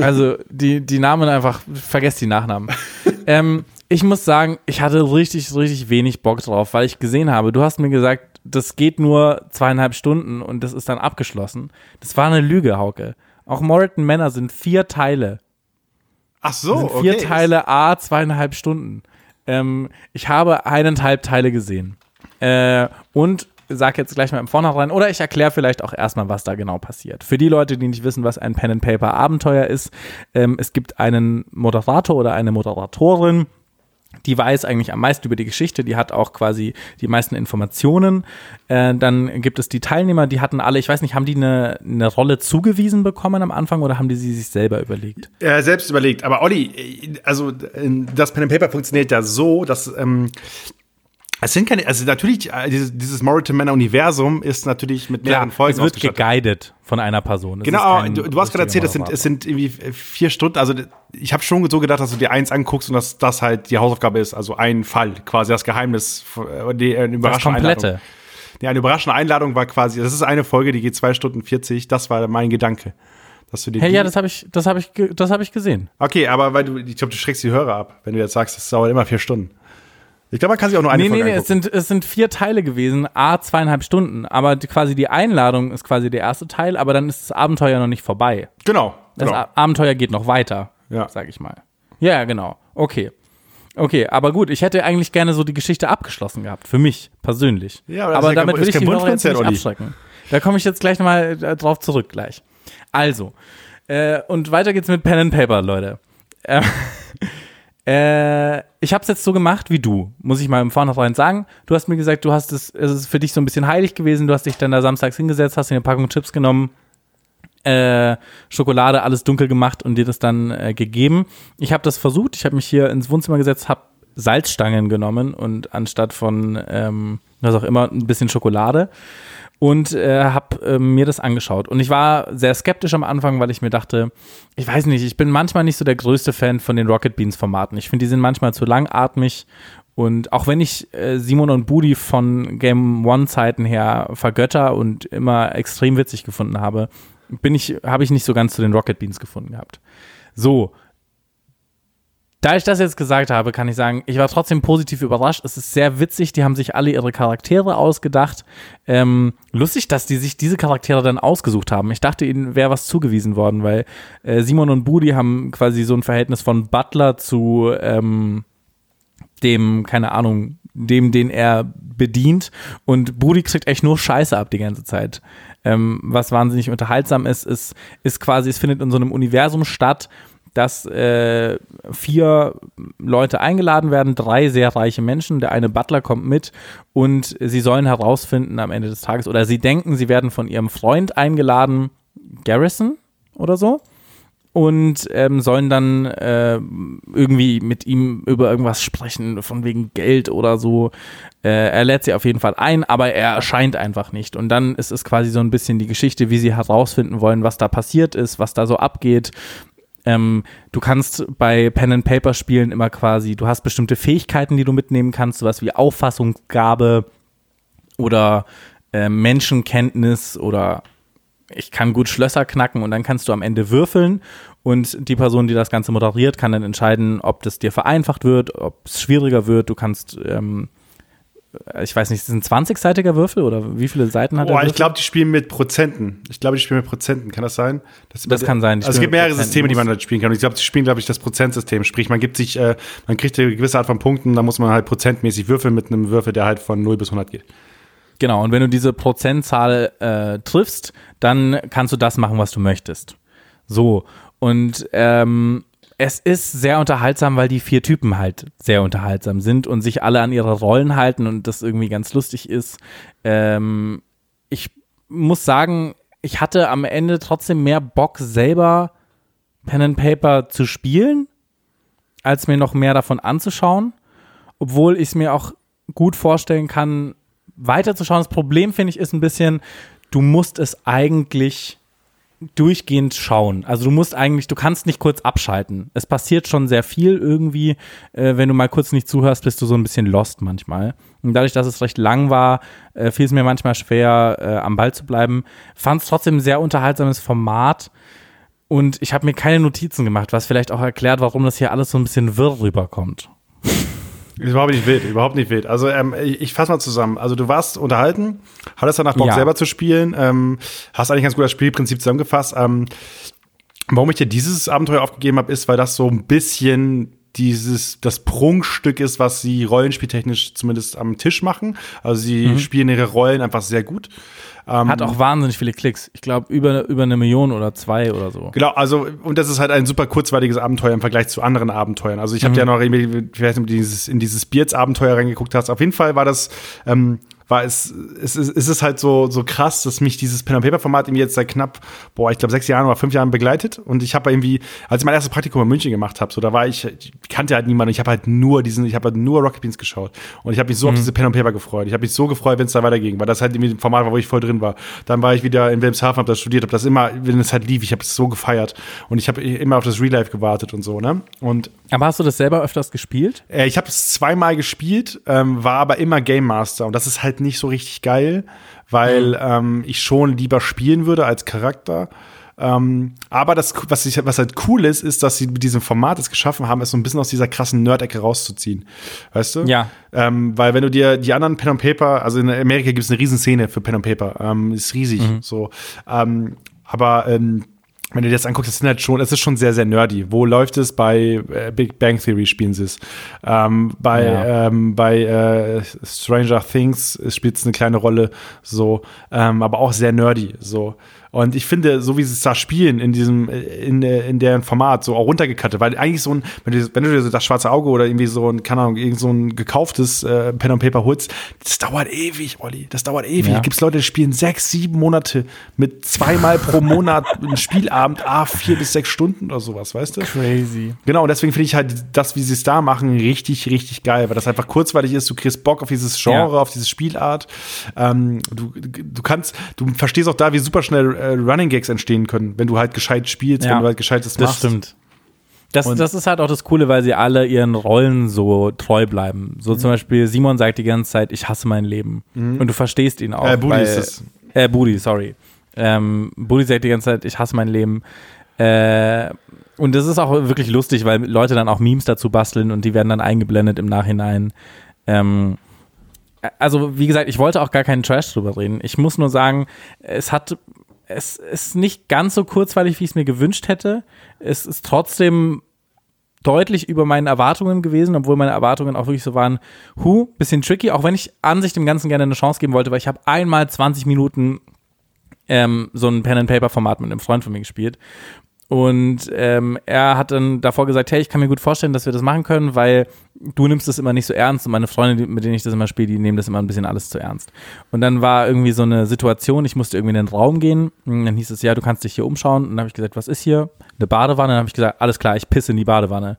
Also, die, die Namen einfach, vergesst die Nachnamen. ähm, ich muss sagen, ich hatte richtig, richtig wenig Bock drauf, weil ich gesehen habe, du hast mir gesagt, das geht nur zweieinhalb Stunden und das ist dann abgeschlossen. Das war eine Lüge, Hauke. Auch Moriton Männer sind vier Teile. Ach so, vier okay. Teile A, zweieinhalb Stunden. Ähm, ich habe eineinhalb Teile gesehen. Äh, und sag jetzt gleich mal im Vornherein, oder ich erkläre vielleicht auch erstmal, was da genau passiert. Für die Leute, die nicht wissen, was ein Pen and Paper Abenteuer ist, ähm, es gibt einen Moderator oder eine Moderatorin, die weiß eigentlich am meisten über die Geschichte, die hat auch quasi die meisten Informationen. Äh, dann gibt es die Teilnehmer, die hatten alle, ich weiß nicht, haben die eine, eine Rolle zugewiesen bekommen am Anfang oder haben die sie sich selber überlegt? Ja, selbst überlegt. Aber Olli, also das Pen and Paper funktioniert ja so, dass ähm, es sind keine, also natürlich, äh, dieses, dieses Morriton-Manor-Universum ist natürlich mit mehreren Folgen Es wird geguided von einer Person. Es genau, du, du, hast gerade erzählt, es sind, es sind irgendwie vier Stunden. Also ich habe schon so gedacht, dass du dir eins anguckst und dass das halt die Hausaufgabe ist. Also ein Fall, quasi das Geheimnis, äh, die, eine überraschende das komplette. Einladung. Ja, eine überraschende Einladung war quasi, das ist eine Folge, die geht zwei Stunden 40. Das war mein Gedanke. Dass du dir hey, ja, das habe ich, das habe ich, das habe ich gesehen. Okay, aber weil du, ich glaube, du schreckst die Hörer ab, wenn du jetzt sagst, das dauert immer vier Stunden. Ich glaube, man kann sich auch nur eine nee, Folge Nee, nee, es sind, es sind vier Teile gewesen, a zweieinhalb Stunden. Aber die, quasi die Einladung ist quasi der erste Teil, aber dann ist das Abenteuer noch nicht vorbei. Genau. Das genau. Abenteuer geht noch weiter, ja. sag ich mal. Ja, genau. Okay. Okay, aber gut, ich hätte eigentlich gerne so die Geschichte abgeschlossen gehabt, für mich persönlich. Ja, aber, aber ja damit will ich die Hörer jetzt nicht abschrecken. Da komme ich jetzt gleich nochmal äh, drauf zurück, gleich. Also, äh, und weiter geht's mit Pen and Paper, Leute. Äh, äh, ich habe es jetzt so gemacht wie du, muss ich mal im Vornherein sagen. Du hast mir gesagt, du hast es, es ist für dich so ein bisschen heilig gewesen. Du hast dich dann da samstags hingesetzt, hast dir eine Packung Chips genommen, äh, Schokolade, alles dunkel gemacht und dir das dann äh, gegeben. Ich habe das versucht. Ich habe mich hier ins Wohnzimmer gesetzt, habe Salzstangen genommen und anstatt von ähm, was auch immer ein bisschen Schokolade und äh, habe äh, mir das angeschaut. Und ich war sehr skeptisch am Anfang, weil ich mir dachte, ich weiß nicht, ich bin manchmal nicht so der größte Fan von den Rocket Beans Formaten. Ich finde, die sind manchmal zu langatmig. Und auch wenn ich äh, Simon und Budi von Game One Zeiten her vergötter und immer extrem witzig gefunden habe, bin ich, habe ich nicht so ganz zu den Rocket Beans gefunden gehabt. So, da ich das jetzt gesagt habe, kann ich sagen, ich war trotzdem positiv überrascht. Es ist sehr witzig. Die haben sich alle ihre Charaktere ausgedacht. Ähm, lustig, dass die sich diese Charaktere dann ausgesucht haben. Ich dachte, ihnen wäre was zugewiesen worden, weil äh, Simon und Budi haben quasi so ein Verhältnis von Butler zu ähm, dem, keine Ahnung, dem, den er bedient. Und Budi kriegt echt nur Scheiße ab die ganze Zeit. Ähm, was wahnsinnig unterhaltsam ist, ist, ist quasi, es findet in so einem Universum statt, dass äh, vier Leute eingeladen werden, drei sehr reiche Menschen. Der eine Butler kommt mit und sie sollen herausfinden am Ende des Tages oder sie denken, sie werden von ihrem Freund eingeladen, Garrison oder so. Und ähm, sollen dann äh, irgendwie mit ihm über irgendwas sprechen, von wegen Geld oder so. Äh, er lädt sie auf jeden Fall ein, aber er erscheint einfach nicht. Und dann ist es quasi so ein bisschen die Geschichte, wie sie herausfinden wollen, was da passiert ist, was da so abgeht ähm, du kannst bei Pen and Paper Spielen immer quasi, du hast bestimmte Fähigkeiten, die du mitnehmen kannst, sowas wie Auffassungsgabe oder äh, Menschenkenntnis oder ich kann gut Schlösser knacken und dann kannst du am Ende würfeln und die Person, die das Ganze moderiert, kann dann entscheiden, ob das dir vereinfacht wird, ob es schwieriger wird. Du kannst ähm, ich weiß nicht, ist es ein 20-seitiger Würfel oder wie viele Seiten hat Boah, ich glaube, die spielen mit Prozenten. Ich glaube, die spielen mit Prozenten. Kann das sein? Das, das kann sein. Also es gibt mehrere Systeme, die man halt spielen kann. Und ich glaube, sie spielen, glaube ich, das Prozentsystem. Sprich, man gibt sich, äh, man kriegt eine gewisse Art von Punkten, da muss man halt prozentmäßig würfeln mit einem Würfel, der halt von 0 bis 100 geht. Genau, und wenn du diese Prozentzahl äh, triffst, dann kannst du das machen, was du möchtest. So, und ähm, es ist sehr unterhaltsam, weil die vier Typen halt sehr unterhaltsam sind und sich alle an ihre Rollen halten und das irgendwie ganz lustig ist. Ähm, ich muss sagen, ich hatte am Ende trotzdem mehr Bock, selber Pen and Paper zu spielen, als mir noch mehr davon anzuschauen. Obwohl ich es mir auch gut vorstellen kann, weiterzuschauen. Das Problem, finde ich, ist ein bisschen, du musst es eigentlich durchgehend schauen. Also du musst eigentlich, du kannst nicht kurz abschalten. Es passiert schon sehr viel irgendwie. Äh, wenn du mal kurz nicht zuhörst, bist du so ein bisschen lost manchmal. Und dadurch, dass es recht lang war, äh, fiel es mir manchmal schwer, äh, am Ball zu bleiben. Fand es trotzdem ein sehr unterhaltsames Format. Und ich habe mir keine Notizen gemacht, was vielleicht auch erklärt, warum das hier alles so ein bisschen wirr rüberkommt. Überhaupt nicht wild, überhaupt nicht wild. Also ähm, ich, ich fasse mal zusammen. Also du warst unterhalten, hattest danach Bock ja. selber zu spielen, ähm, hast eigentlich ganz gut das Spielprinzip zusammengefasst. Ähm, warum ich dir dieses Abenteuer aufgegeben habe, ist, weil das so ein bisschen dieses das Prunkstück ist, was sie rollenspieltechnisch zumindest am Tisch machen. Also sie mhm. spielen ihre Rollen einfach sehr gut. Ähm, Hat auch wahnsinnig viele Klicks. Ich glaube, über, über eine Million oder zwei oder so. Genau, also, und das ist halt ein super kurzweiliges Abenteuer im Vergleich zu anderen Abenteuern. Also, ich habe mhm. ja noch, nicht, ob du dieses, in dieses Beards-Abenteuer reingeguckt hast. Auf jeden Fall war das, ähm, war es, es, es, es ist halt so, so krass, dass mich dieses Pen-and-Paper-Format irgendwie jetzt seit knapp, boah, ich glaube sechs Jahren oder fünf Jahren begleitet. Und ich habe irgendwie, als ich mein erstes Praktikum in München gemacht habe, so da war ich, ich kannte halt niemanden, ich habe halt nur diesen, ich habe halt nur Rocket Beans geschaut. Und ich habe mich so mhm. auf diese Pen-and-Paper gefreut. Ich habe mich so gefreut, wenn es da weiterging, weil das halt irgendwie ein Format war, wo ich voll drin war. Dann war ich wieder in Wilhelmshaven, habe das studiert, habe das immer, wenn es halt lief, ich habe es so gefeiert. Und ich habe immer auf das Real Life gewartet und so, ne? Und aber hast du das selber öfters gespielt? Äh, ich habe es zweimal gespielt, ähm, war aber immer Game Master und das ist halt nicht so richtig geil, weil mhm. ähm, ich schon lieber spielen würde als Charakter. Ähm, aber das, was, ich, was halt cool ist, ist, dass sie mit diesem Format es geschaffen haben, es so ein bisschen aus dieser krassen Nerd-Ecke rauszuziehen. Weißt du? Ja. Ähm, weil wenn du dir die anderen Pen and Paper, also in Amerika gibt es eine Riesenszene für Pen and Paper, ähm, ist riesig. Mhm. So. Ähm, aber ähm, wenn du dir das anguckst, das sind halt schon, es ist schon sehr, sehr nerdy. Wo läuft es? Bei äh, Big Bang Theory spielen sie es. Ähm, bei ja. ähm, bei äh, Stranger Things spielt es eine kleine Rolle, so, ähm, aber auch sehr nerdy. So. Und ich finde, so wie sie es da spielen in diesem, in, in deren Format, so auch runtergekattet, weil eigentlich so ein, wenn du, wenn du dir so das schwarze Auge oder irgendwie so ein, keine Ahnung, irgend so ein gekauftes äh, Pen und Paper holst, das dauert ewig, Olli. Das dauert ewig. Ja. Gibt Leute, die spielen sechs, sieben Monate mit zweimal pro Monat einem Spielabend, ah, vier bis sechs Stunden oder sowas, weißt du? Crazy. Genau, und deswegen finde ich halt das, wie sie es da machen, richtig, richtig geil, weil das einfach kurzweilig ist. Du kriegst Bock auf dieses Genre, ja. auf diese Spielart. Ähm, du, du kannst, du verstehst auch da, wie super schnell äh, Running Gags entstehen können, wenn du halt gescheit spielst, ja, wenn du halt gescheites machst. Das stimmt. Das, das ist halt auch das Coole, weil sie alle ihren Rollen so treu bleiben. So mhm. zum Beispiel Simon sagt die ganze Zeit, ich hasse mein Leben. Mhm. Und du verstehst ihn auch. Äh, Budi ist es. Äh, Budi, sorry. Ähm, Budi sagt die ganze Zeit, ich hasse mein Leben. Äh, und das ist auch wirklich lustig, weil Leute dann auch Memes dazu basteln und die werden dann eingeblendet im Nachhinein. Ähm, also, wie gesagt, ich wollte auch gar keinen Trash drüber reden. Ich muss nur sagen, es hat es ist nicht ganz so kurzweilig, wie ich es mir gewünscht hätte. Es ist trotzdem deutlich über meinen Erwartungen gewesen, obwohl meine Erwartungen auch wirklich so waren, hu, bisschen tricky, auch wenn ich an sich dem Ganzen gerne eine Chance geben wollte, weil ich habe einmal 20 Minuten ähm, so ein Pen-and-Paper-Format mit einem Freund von mir gespielt und ähm, er hat dann davor gesagt, hey, ich kann mir gut vorstellen, dass wir das machen können, weil du nimmst das immer nicht so ernst und meine Freunde, mit denen ich das immer spiele, die nehmen das immer ein bisschen alles zu ernst. Und dann war irgendwie so eine Situation, ich musste irgendwie in den Raum gehen. Und dann hieß es, ja, du kannst dich hier umschauen. Und dann habe ich gesagt, was ist hier? Eine Badewanne. Dann habe ich gesagt, alles klar, ich pisse in die Badewanne.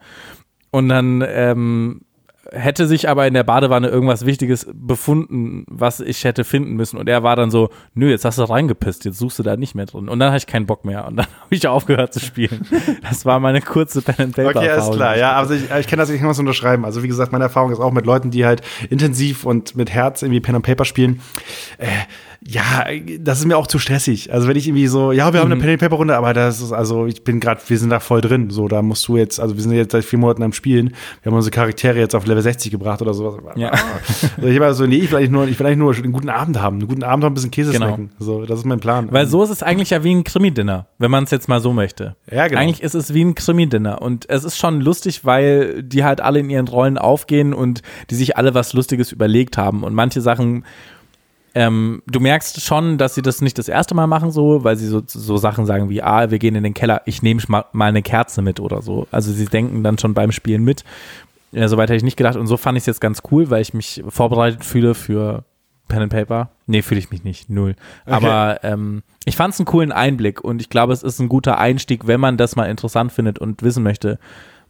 Und dann ähm, hätte sich aber in der Badewanne irgendwas Wichtiges befunden, was ich hätte finden müssen. Und er war dann so, nö, jetzt hast du reingepisst, jetzt suchst du da nicht mehr drin. Und dann hatte ich keinen Bock mehr. Und dann habe ich aufgehört zu spielen. Das war meine kurze Pen and Paper. Okay, ist klar, ja. Also ich, ich kann das, ich kann das unterschreiben. Also wie gesagt, meine Erfahrung ist auch mit Leuten, die halt intensiv und mit Herz irgendwie Pen and Paper spielen. Äh, ja, das ist mir auch zu stressig. Also wenn ich irgendwie so, ja, wir haben eine mhm. Pen Paper Runde, aber das ist also, ich bin gerade, wir sind da voll drin. So, da musst du jetzt, also wir sind jetzt seit vier Monaten am Spielen. Wir haben unsere Charaktere jetzt auf Level 60 gebracht oder sowas. Ja. Also ich war so, nee, ich will eigentlich nur, ich will eigentlich nur einen guten Abend haben, einen guten Abend haben, ein bisschen Käse genau. snacken. So, das ist mein Plan. Weil so ist es eigentlich ja wie ein Krimi-Dinner, wenn man es jetzt mal so möchte. Ja, genau. Eigentlich ist es wie ein Krimi-Dinner und es ist schon lustig, weil die halt alle in ihren Rollen aufgehen und die sich alle was Lustiges überlegt haben und manche Sachen ähm, du merkst schon, dass sie das nicht das erste Mal machen, so, weil sie so, so Sachen sagen wie, ah, wir gehen in den Keller, ich nehme mal, mal eine Kerze mit oder so. Also sie denken dann schon beim Spielen mit. Ja, Soweit hätte ich nicht gedacht. Und so fand ich es jetzt ganz cool, weil ich mich vorbereitet fühle für Pen and Paper. Nee, fühle ich mich nicht. Null. Okay. Aber ähm, ich fand es einen coolen Einblick und ich glaube, es ist ein guter Einstieg, wenn man das mal interessant findet und wissen möchte,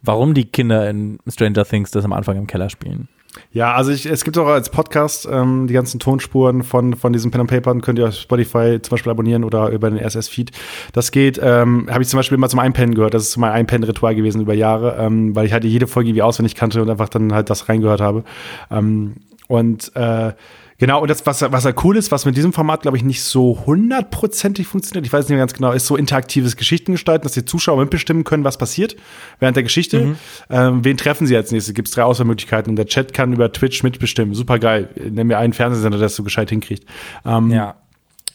warum die Kinder in Stranger Things das am Anfang im Keller spielen. Ja, also ich, es gibt auch als Podcast ähm, die ganzen Tonspuren von, von diesen Pen and Papern, könnt ihr auf Spotify zum Beispiel abonnieren oder über den RSS-Feed. Das geht, ähm, habe ich zum Beispiel immer zum Einpennen gehört. Das ist mein Einpennen-Ritual gewesen über Jahre, ähm, weil ich halt jede Folge wie auswendig kannte und einfach dann halt das reingehört habe. Ähm, und äh, Genau, und das, was, was ja cool ist, was mit diesem Format, glaube ich, nicht so hundertprozentig funktioniert, ich weiß nicht mehr ganz genau, ist so interaktives Geschichtengestalten, dass die Zuschauer mitbestimmen können, was passiert während der Geschichte. Mhm. Ähm, wen treffen sie als nächstes? Gibt es drei Auswahlmöglichkeiten und der Chat kann über Twitch mitbestimmen. Super geil. Nenn mir einen Fernsehsender, der das so gescheit hinkriegt. Ähm, ja.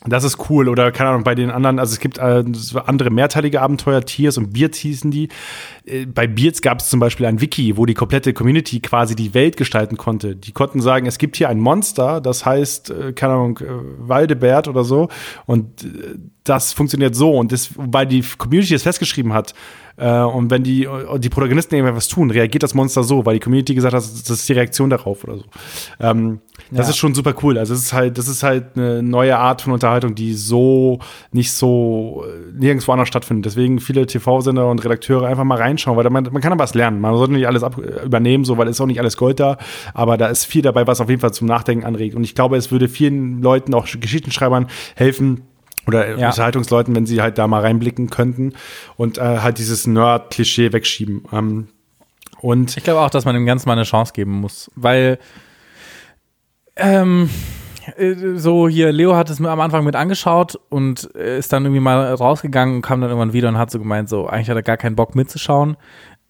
Das ist cool. Oder keine Ahnung, bei den anderen, also es gibt äh, andere mehrteilige Abenteuer, Tiers und Beards hießen die. Äh, bei Beards gab es zum Beispiel ein Wiki, wo die komplette Community quasi die Welt gestalten konnte. Die konnten sagen, es gibt hier ein Monster, das heißt, äh, keine Ahnung, äh, Waldebert oder so. Und äh, das funktioniert so. Und das, weil die Community es festgeschrieben hat, und wenn die, die Protagonisten irgendwas tun, reagiert das Monster so, weil die Community gesagt hat, das ist die Reaktion darauf oder so. Ähm, das Ja. ist schon super cool. Also es ist halt, das ist halt eine neue Art von Unterhaltung, die so nicht so äh, nirgendwo anders stattfindet. Deswegen viele TV-Sender und Redakteure einfach mal reinschauen, weil da man, man kann da was lernen. Man sollte nicht alles ab, übernehmen, so, weil es ist auch nicht alles Gold da. Aber da ist viel dabei, was auf jeden Fall zum Nachdenken anregt. Und ich glaube, es würde vielen Leuten, auch Geschichtenschreibern, helfen, oder Ja. Unterhaltungsleuten, wenn sie halt da mal reinblicken könnten und äh, halt dieses Nerd-Klischee wegschieben. Ähm, und Ich glaube auch, dass man dem Ganzen mal eine Chance geben muss, weil ähm, äh, so hier, Leo hat es mir am Anfang mit angeschaut und äh, ist dann irgendwie mal rausgegangen und kam dann irgendwann wieder und hat so gemeint, so eigentlich hat er gar keinen Bock mitzuschauen.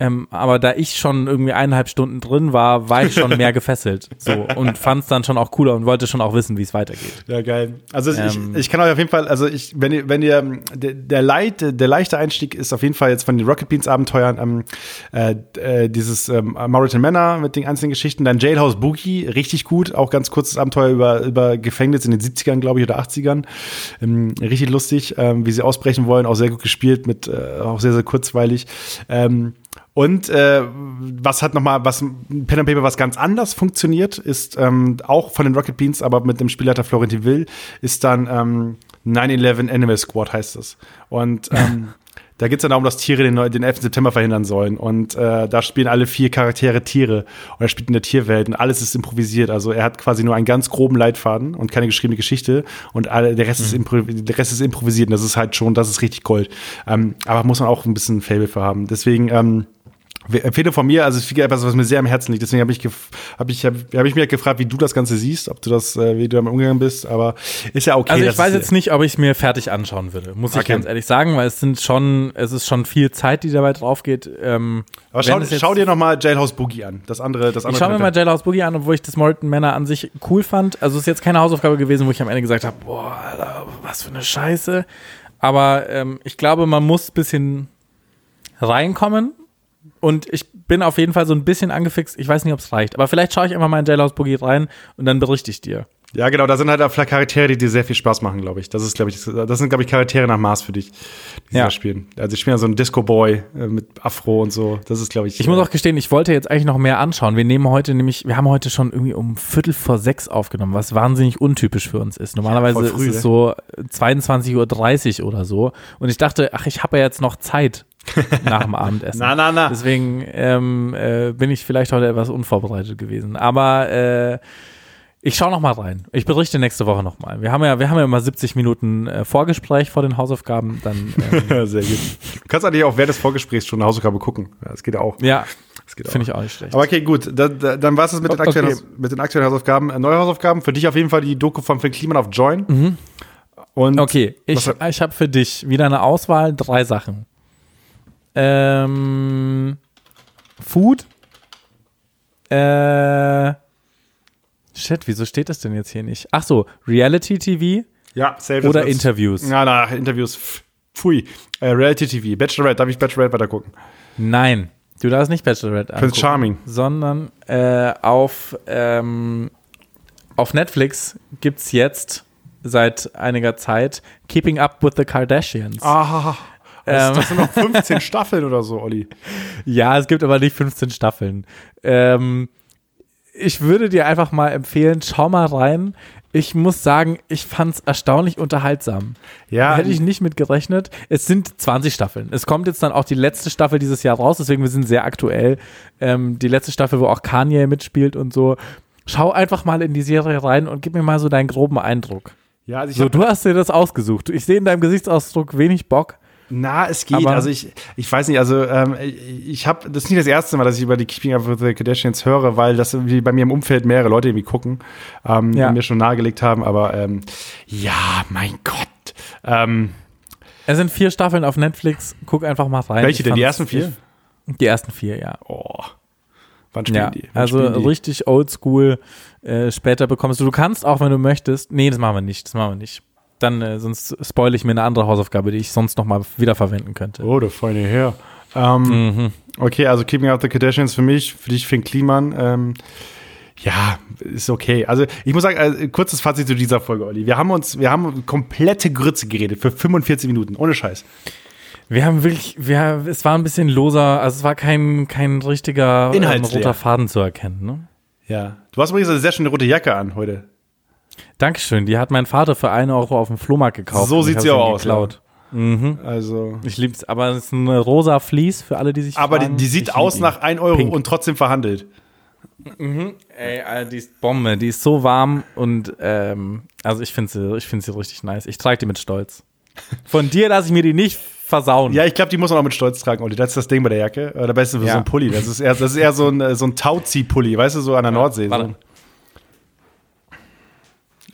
Ähm, aber da ich schon irgendwie eineinhalb Stunden drin war, war ich schon mehr gefesselt. So und fand es dann schon auch cooler und wollte schon auch wissen, wie es weitergeht. Ja, geil. Also Ähm. ich, ich kann euch auf jeden Fall, also ich, wenn ihr, wenn ihr, der, der, Leit, der leichte Einstieg ist auf jeden Fall jetzt von den Rocket Beans Abenteuern ähm, äh, äh, dieses ähm, Mauritanian Manor mit den einzelnen Geschichten, dann Jailhouse Boogie, richtig gut, auch ganz kurzes Abenteuer über, über Gefängnis in den 70ern, glaube ich, oder 80ern. Ähm, richtig lustig, ähm, wie sie ausbrechen wollen, auch sehr gut gespielt, mit äh, auch sehr, sehr kurzweilig. Ähm, und äh, was hat nochmal, was Pen and Paper, was ganz anders funktioniert, ist ähm, auch von den Rocket Beans, aber mit dem Spielleiter Florentin Will, ist dann ähm, 9-11 Animal Squad heißt es. Und ähm, da geht es dann darum, dass Tiere den, den 11. September verhindern sollen. Und äh, da spielen alle vier Charaktere Tiere. Und er spielt in der Tierwelt und alles ist improvisiert. Also er hat quasi nur einen ganz groben Leitfaden und keine geschriebene Geschichte. Und alle, der, Rest ist impro der Rest ist improvisiert. Und das ist halt schon, das ist richtig Gold. Ähm, aber muss man auch ein bisschen Fable für haben. Deswegen, ähm, Empfehlung von mir, also es ist etwas, was mir sehr am Herzen liegt. Deswegen habe ich, hab ich, hab, hab ich mir gefragt, wie du das Ganze siehst, ob du das, äh, wie du damit umgegangen bist. Aber ist ja okay. Also ich weiß jetzt nicht, ob ich es mir fertig anschauen würde, muss ich Okay. ganz ehrlich sagen, weil es sind schon, es ist schon viel Zeit, die dabei drauf geht. Ähm, Aber schau, schau dir noch mal Jailhouse Boogie an. Das andere, das Ich andere. schaue mir mal Jailhouse Boogie an, obwohl ich das Morton Männer an sich cool fand. Also es ist jetzt keine Hausaufgabe gewesen, wo ich am Ende gesagt habe, boah, Alter, was für eine Scheiße. Aber ähm, ich glaube, man muss ein bisschen reinkommen. Und ich bin auf jeden Fall so ein bisschen angefixt. Ich weiß nicht, ob es reicht. Aber vielleicht schaue ich einfach mal in Jailhouse Boogie rein und dann berichte ich dir. Ja, genau, da sind halt auch Charaktere, die dir sehr viel Spaß machen, glaube ich. Das ist, glaube ich, das sind, glaube ich, Charaktere nach Maß für dich, die Ja. da spielen. Also ich spiele ja so einen Disco-Boy äh, mit Afro und so. Das ist, glaube ich. Ich muss äh, auch gestehen, ich wollte jetzt eigentlich noch mehr anschauen. Wir nehmen heute nämlich, wir haben heute schon irgendwie um Viertel vor sechs aufgenommen, was wahnsinnig untypisch für uns ist. Normalerweise voll früh, ist es ne? so 22.30 Uhr oder so. Und ich dachte, ach, ich habe ja jetzt noch Zeit nach dem Abendessen. Na, na, na. Deswegen ähm, äh, bin ich vielleicht heute etwas unvorbereitet gewesen. Aber äh, ich schaue noch mal rein. Ich berichte nächste Woche noch mal. Wir haben ja, wir haben ja immer 70 Minuten äh, Vorgespräch vor den Hausaufgaben. Dann ähm, sehr gut. Du kannst eigentlich auch während des Vorgesprächs schon eine Hausaufgabe gucken. Ja, das geht ja auch. ja, Das geht auch. finde ich auch nicht schlecht. Aber okay, gut. Da, da, dann war es mit, den Okay. mit den aktuellen Hausaufgaben. Äh, neue Hausaufgaben. Für dich auf jeden Fall die Doku von Phil Kliman auf Join. Und Okay, ich, ich habe für dich wieder eine Auswahl, drei Sachen. Ähm, Food. Äh, shit, wieso steht das denn jetzt hier nicht? Ach so, Reality TV ja, save oder. Interviews? Na, na, Interviews. Pfui. Äh, Reality TV. Bachelorette. Darf ich Bachelorette weiter gucken? Nein, du darfst nicht Bachelorette angucken. Prince Charming. Sondern äh, auf, ähm, auf Netflix gibt's jetzt seit einiger Zeit Keeping Up with the Kardashians. Ah. Das, Ähm. das sind noch 15 Staffeln oder so, Olli. Ja, es gibt aber nicht 15 Staffeln. Ähm, ich würde dir einfach mal empfehlen, schau mal rein. Ich muss sagen, ich fand's erstaunlich unterhaltsam. Ja, Hätte ich nicht mit gerechnet. Es sind 20 Staffeln. Es kommt jetzt dann auch die letzte Staffel dieses Jahr raus, deswegen wir sind sehr aktuell. Ähm, die letzte Staffel, wo auch Kanye mitspielt und so. Schau einfach mal in die Serie rein und gib mir mal so deinen groben Eindruck. ja also ich So, du hast dir das ausgesucht. Ich sehe in deinem Gesichtsausdruck wenig Bock. Na, es geht. Aber- also ich, ich weiß nicht, also ähm, ich habe, das ist nicht das erste Mal, dass ich über die Keeping Up with the Kardashians höre, weil das bei mir im Umfeld mehrere Leute irgendwie gucken ähm, Ja. und mir schon nahegelegt haben, aber ähm, ja, mein Gott. Ähm, Es sind vier Staffeln auf Netflix. Guck einfach mal rein. welche Ich denn? Die ersten vier? Die ersten vier, ja. Oh. Wann spielen Ja, die? Wann also spielen die? richtig oldschool. Äh, später bekommst du, du kannst auch, wenn du möchtest. Nee, das machen wir nicht. Das machen wir nicht. Dann äh, sonst spoile ich mir eine andere Hausaufgabe, die ich sonst noch mal wiederverwenden könnte. Oh, der feine Herr. Ähm, Mhm. Okay, also Keeping Up the Kardashians für mich, für dich Finn Kliman. Ähm, ja, ist okay. Also ich muss sagen, äh, kurzes Fazit zu dieser Folge, Olli. Wir haben uns, wir haben komplette Grütze geredet für 45 Minuten, ohne Scheiß. Wir haben wirklich, wir, es war ein bisschen loser, also es war kein, kein richtiger ähm, roter Faden zu erkennen. Ne? Ja. Du hast übrigens eine sehr schöne rote Jacke an heute. Dankeschön, die hat mein Vater für einen Euro auf dem Flohmarkt gekauft. So sieht sie auch aus, Geklaut. Mhm. Also. Ich lieb's, aber es ist eine rosa Fleece für alle, die sich Aber die, fragen. die sieht Ich aus nach 1 Euro Pink. und trotzdem verhandelt. ihn. Ey, die ist Bombe, die ist so warm und ähm, also ich finde sie, ich finde sie richtig nice. Ich trage die mit Stolz. Von dir lasse ich mir die nicht versauen. Ja, ich glaube, die muss man auch mit Stolz tragen, Olli. Das ist das Ding bei der Jacke. Oder besser für Ja. so ein Pulli. Das ist eher, das ist eher so ein, äh, so ein Tauzieh-Pulli, weißt du, so an der Nordsee. warte. So.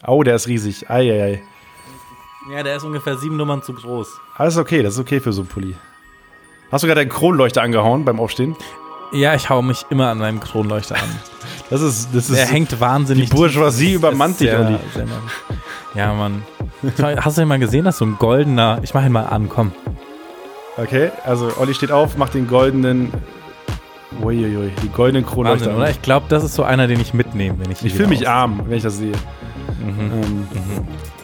Oh, der ist riesig. Eieiei. Ja, der ist ungefähr sieben Nummern zu groß. Alles okay, das ist okay für so einen Pulli. Hast du gerade deinen Kronleuchter angehauen beim Aufstehen? Ja, ich hau mich immer an meinem Kronleuchter an. Das ist, das ist. Der hängt wahnsinnig. die Bourgeoisie übermannt dich, Olli. Ja, Mann. Hast du den mal gesehen, dass so ein goldener. Ich mach ihn mal an, komm. Okay, also Olli steht auf, macht den goldenen. Uiuiui, die goldenen Kronleuchter. Wahnsinn, an. oder? Ich glaube, das ist so einer, den ich mitnehme, wenn ich Ich fühle mich arm, wenn ich das sehe. Mhm. Ähm,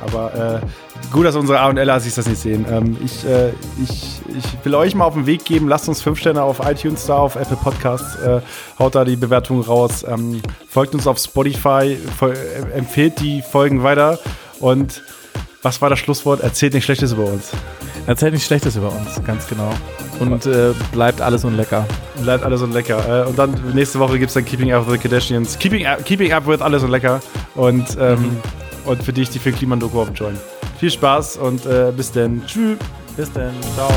Aber äh, gut, dass unsere A und L sich das nicht sehen. Ähm, ich, äh, ich, ich will euch mal auf den Weg geben. Lasst uns fünf Sterne auf iTunes da, auf Apple Podcasts. Äh, haut da die Bewertung raus. Ähm, folgt uns auf Spotify. Äh, empfehlt die Folgen weiter. Und was war das Schlusswort? Erzählt nicht Schlechtes über uns. Erzählt nichts Schlechtes über uns, ganz genau. Und äh, bleibt alles unlecker. Bleibt alles und lecker. Äh, und dann nächste Woche gibt es dann Keeping Up with the Kardashians. Keeping Up, Keeping Up with alles und lecker. Und, ähm, und für dich die für Kliman-Doku auf Join. Viel Spaß und äh, bis dann. Tschüss. Bis dann. Ciao.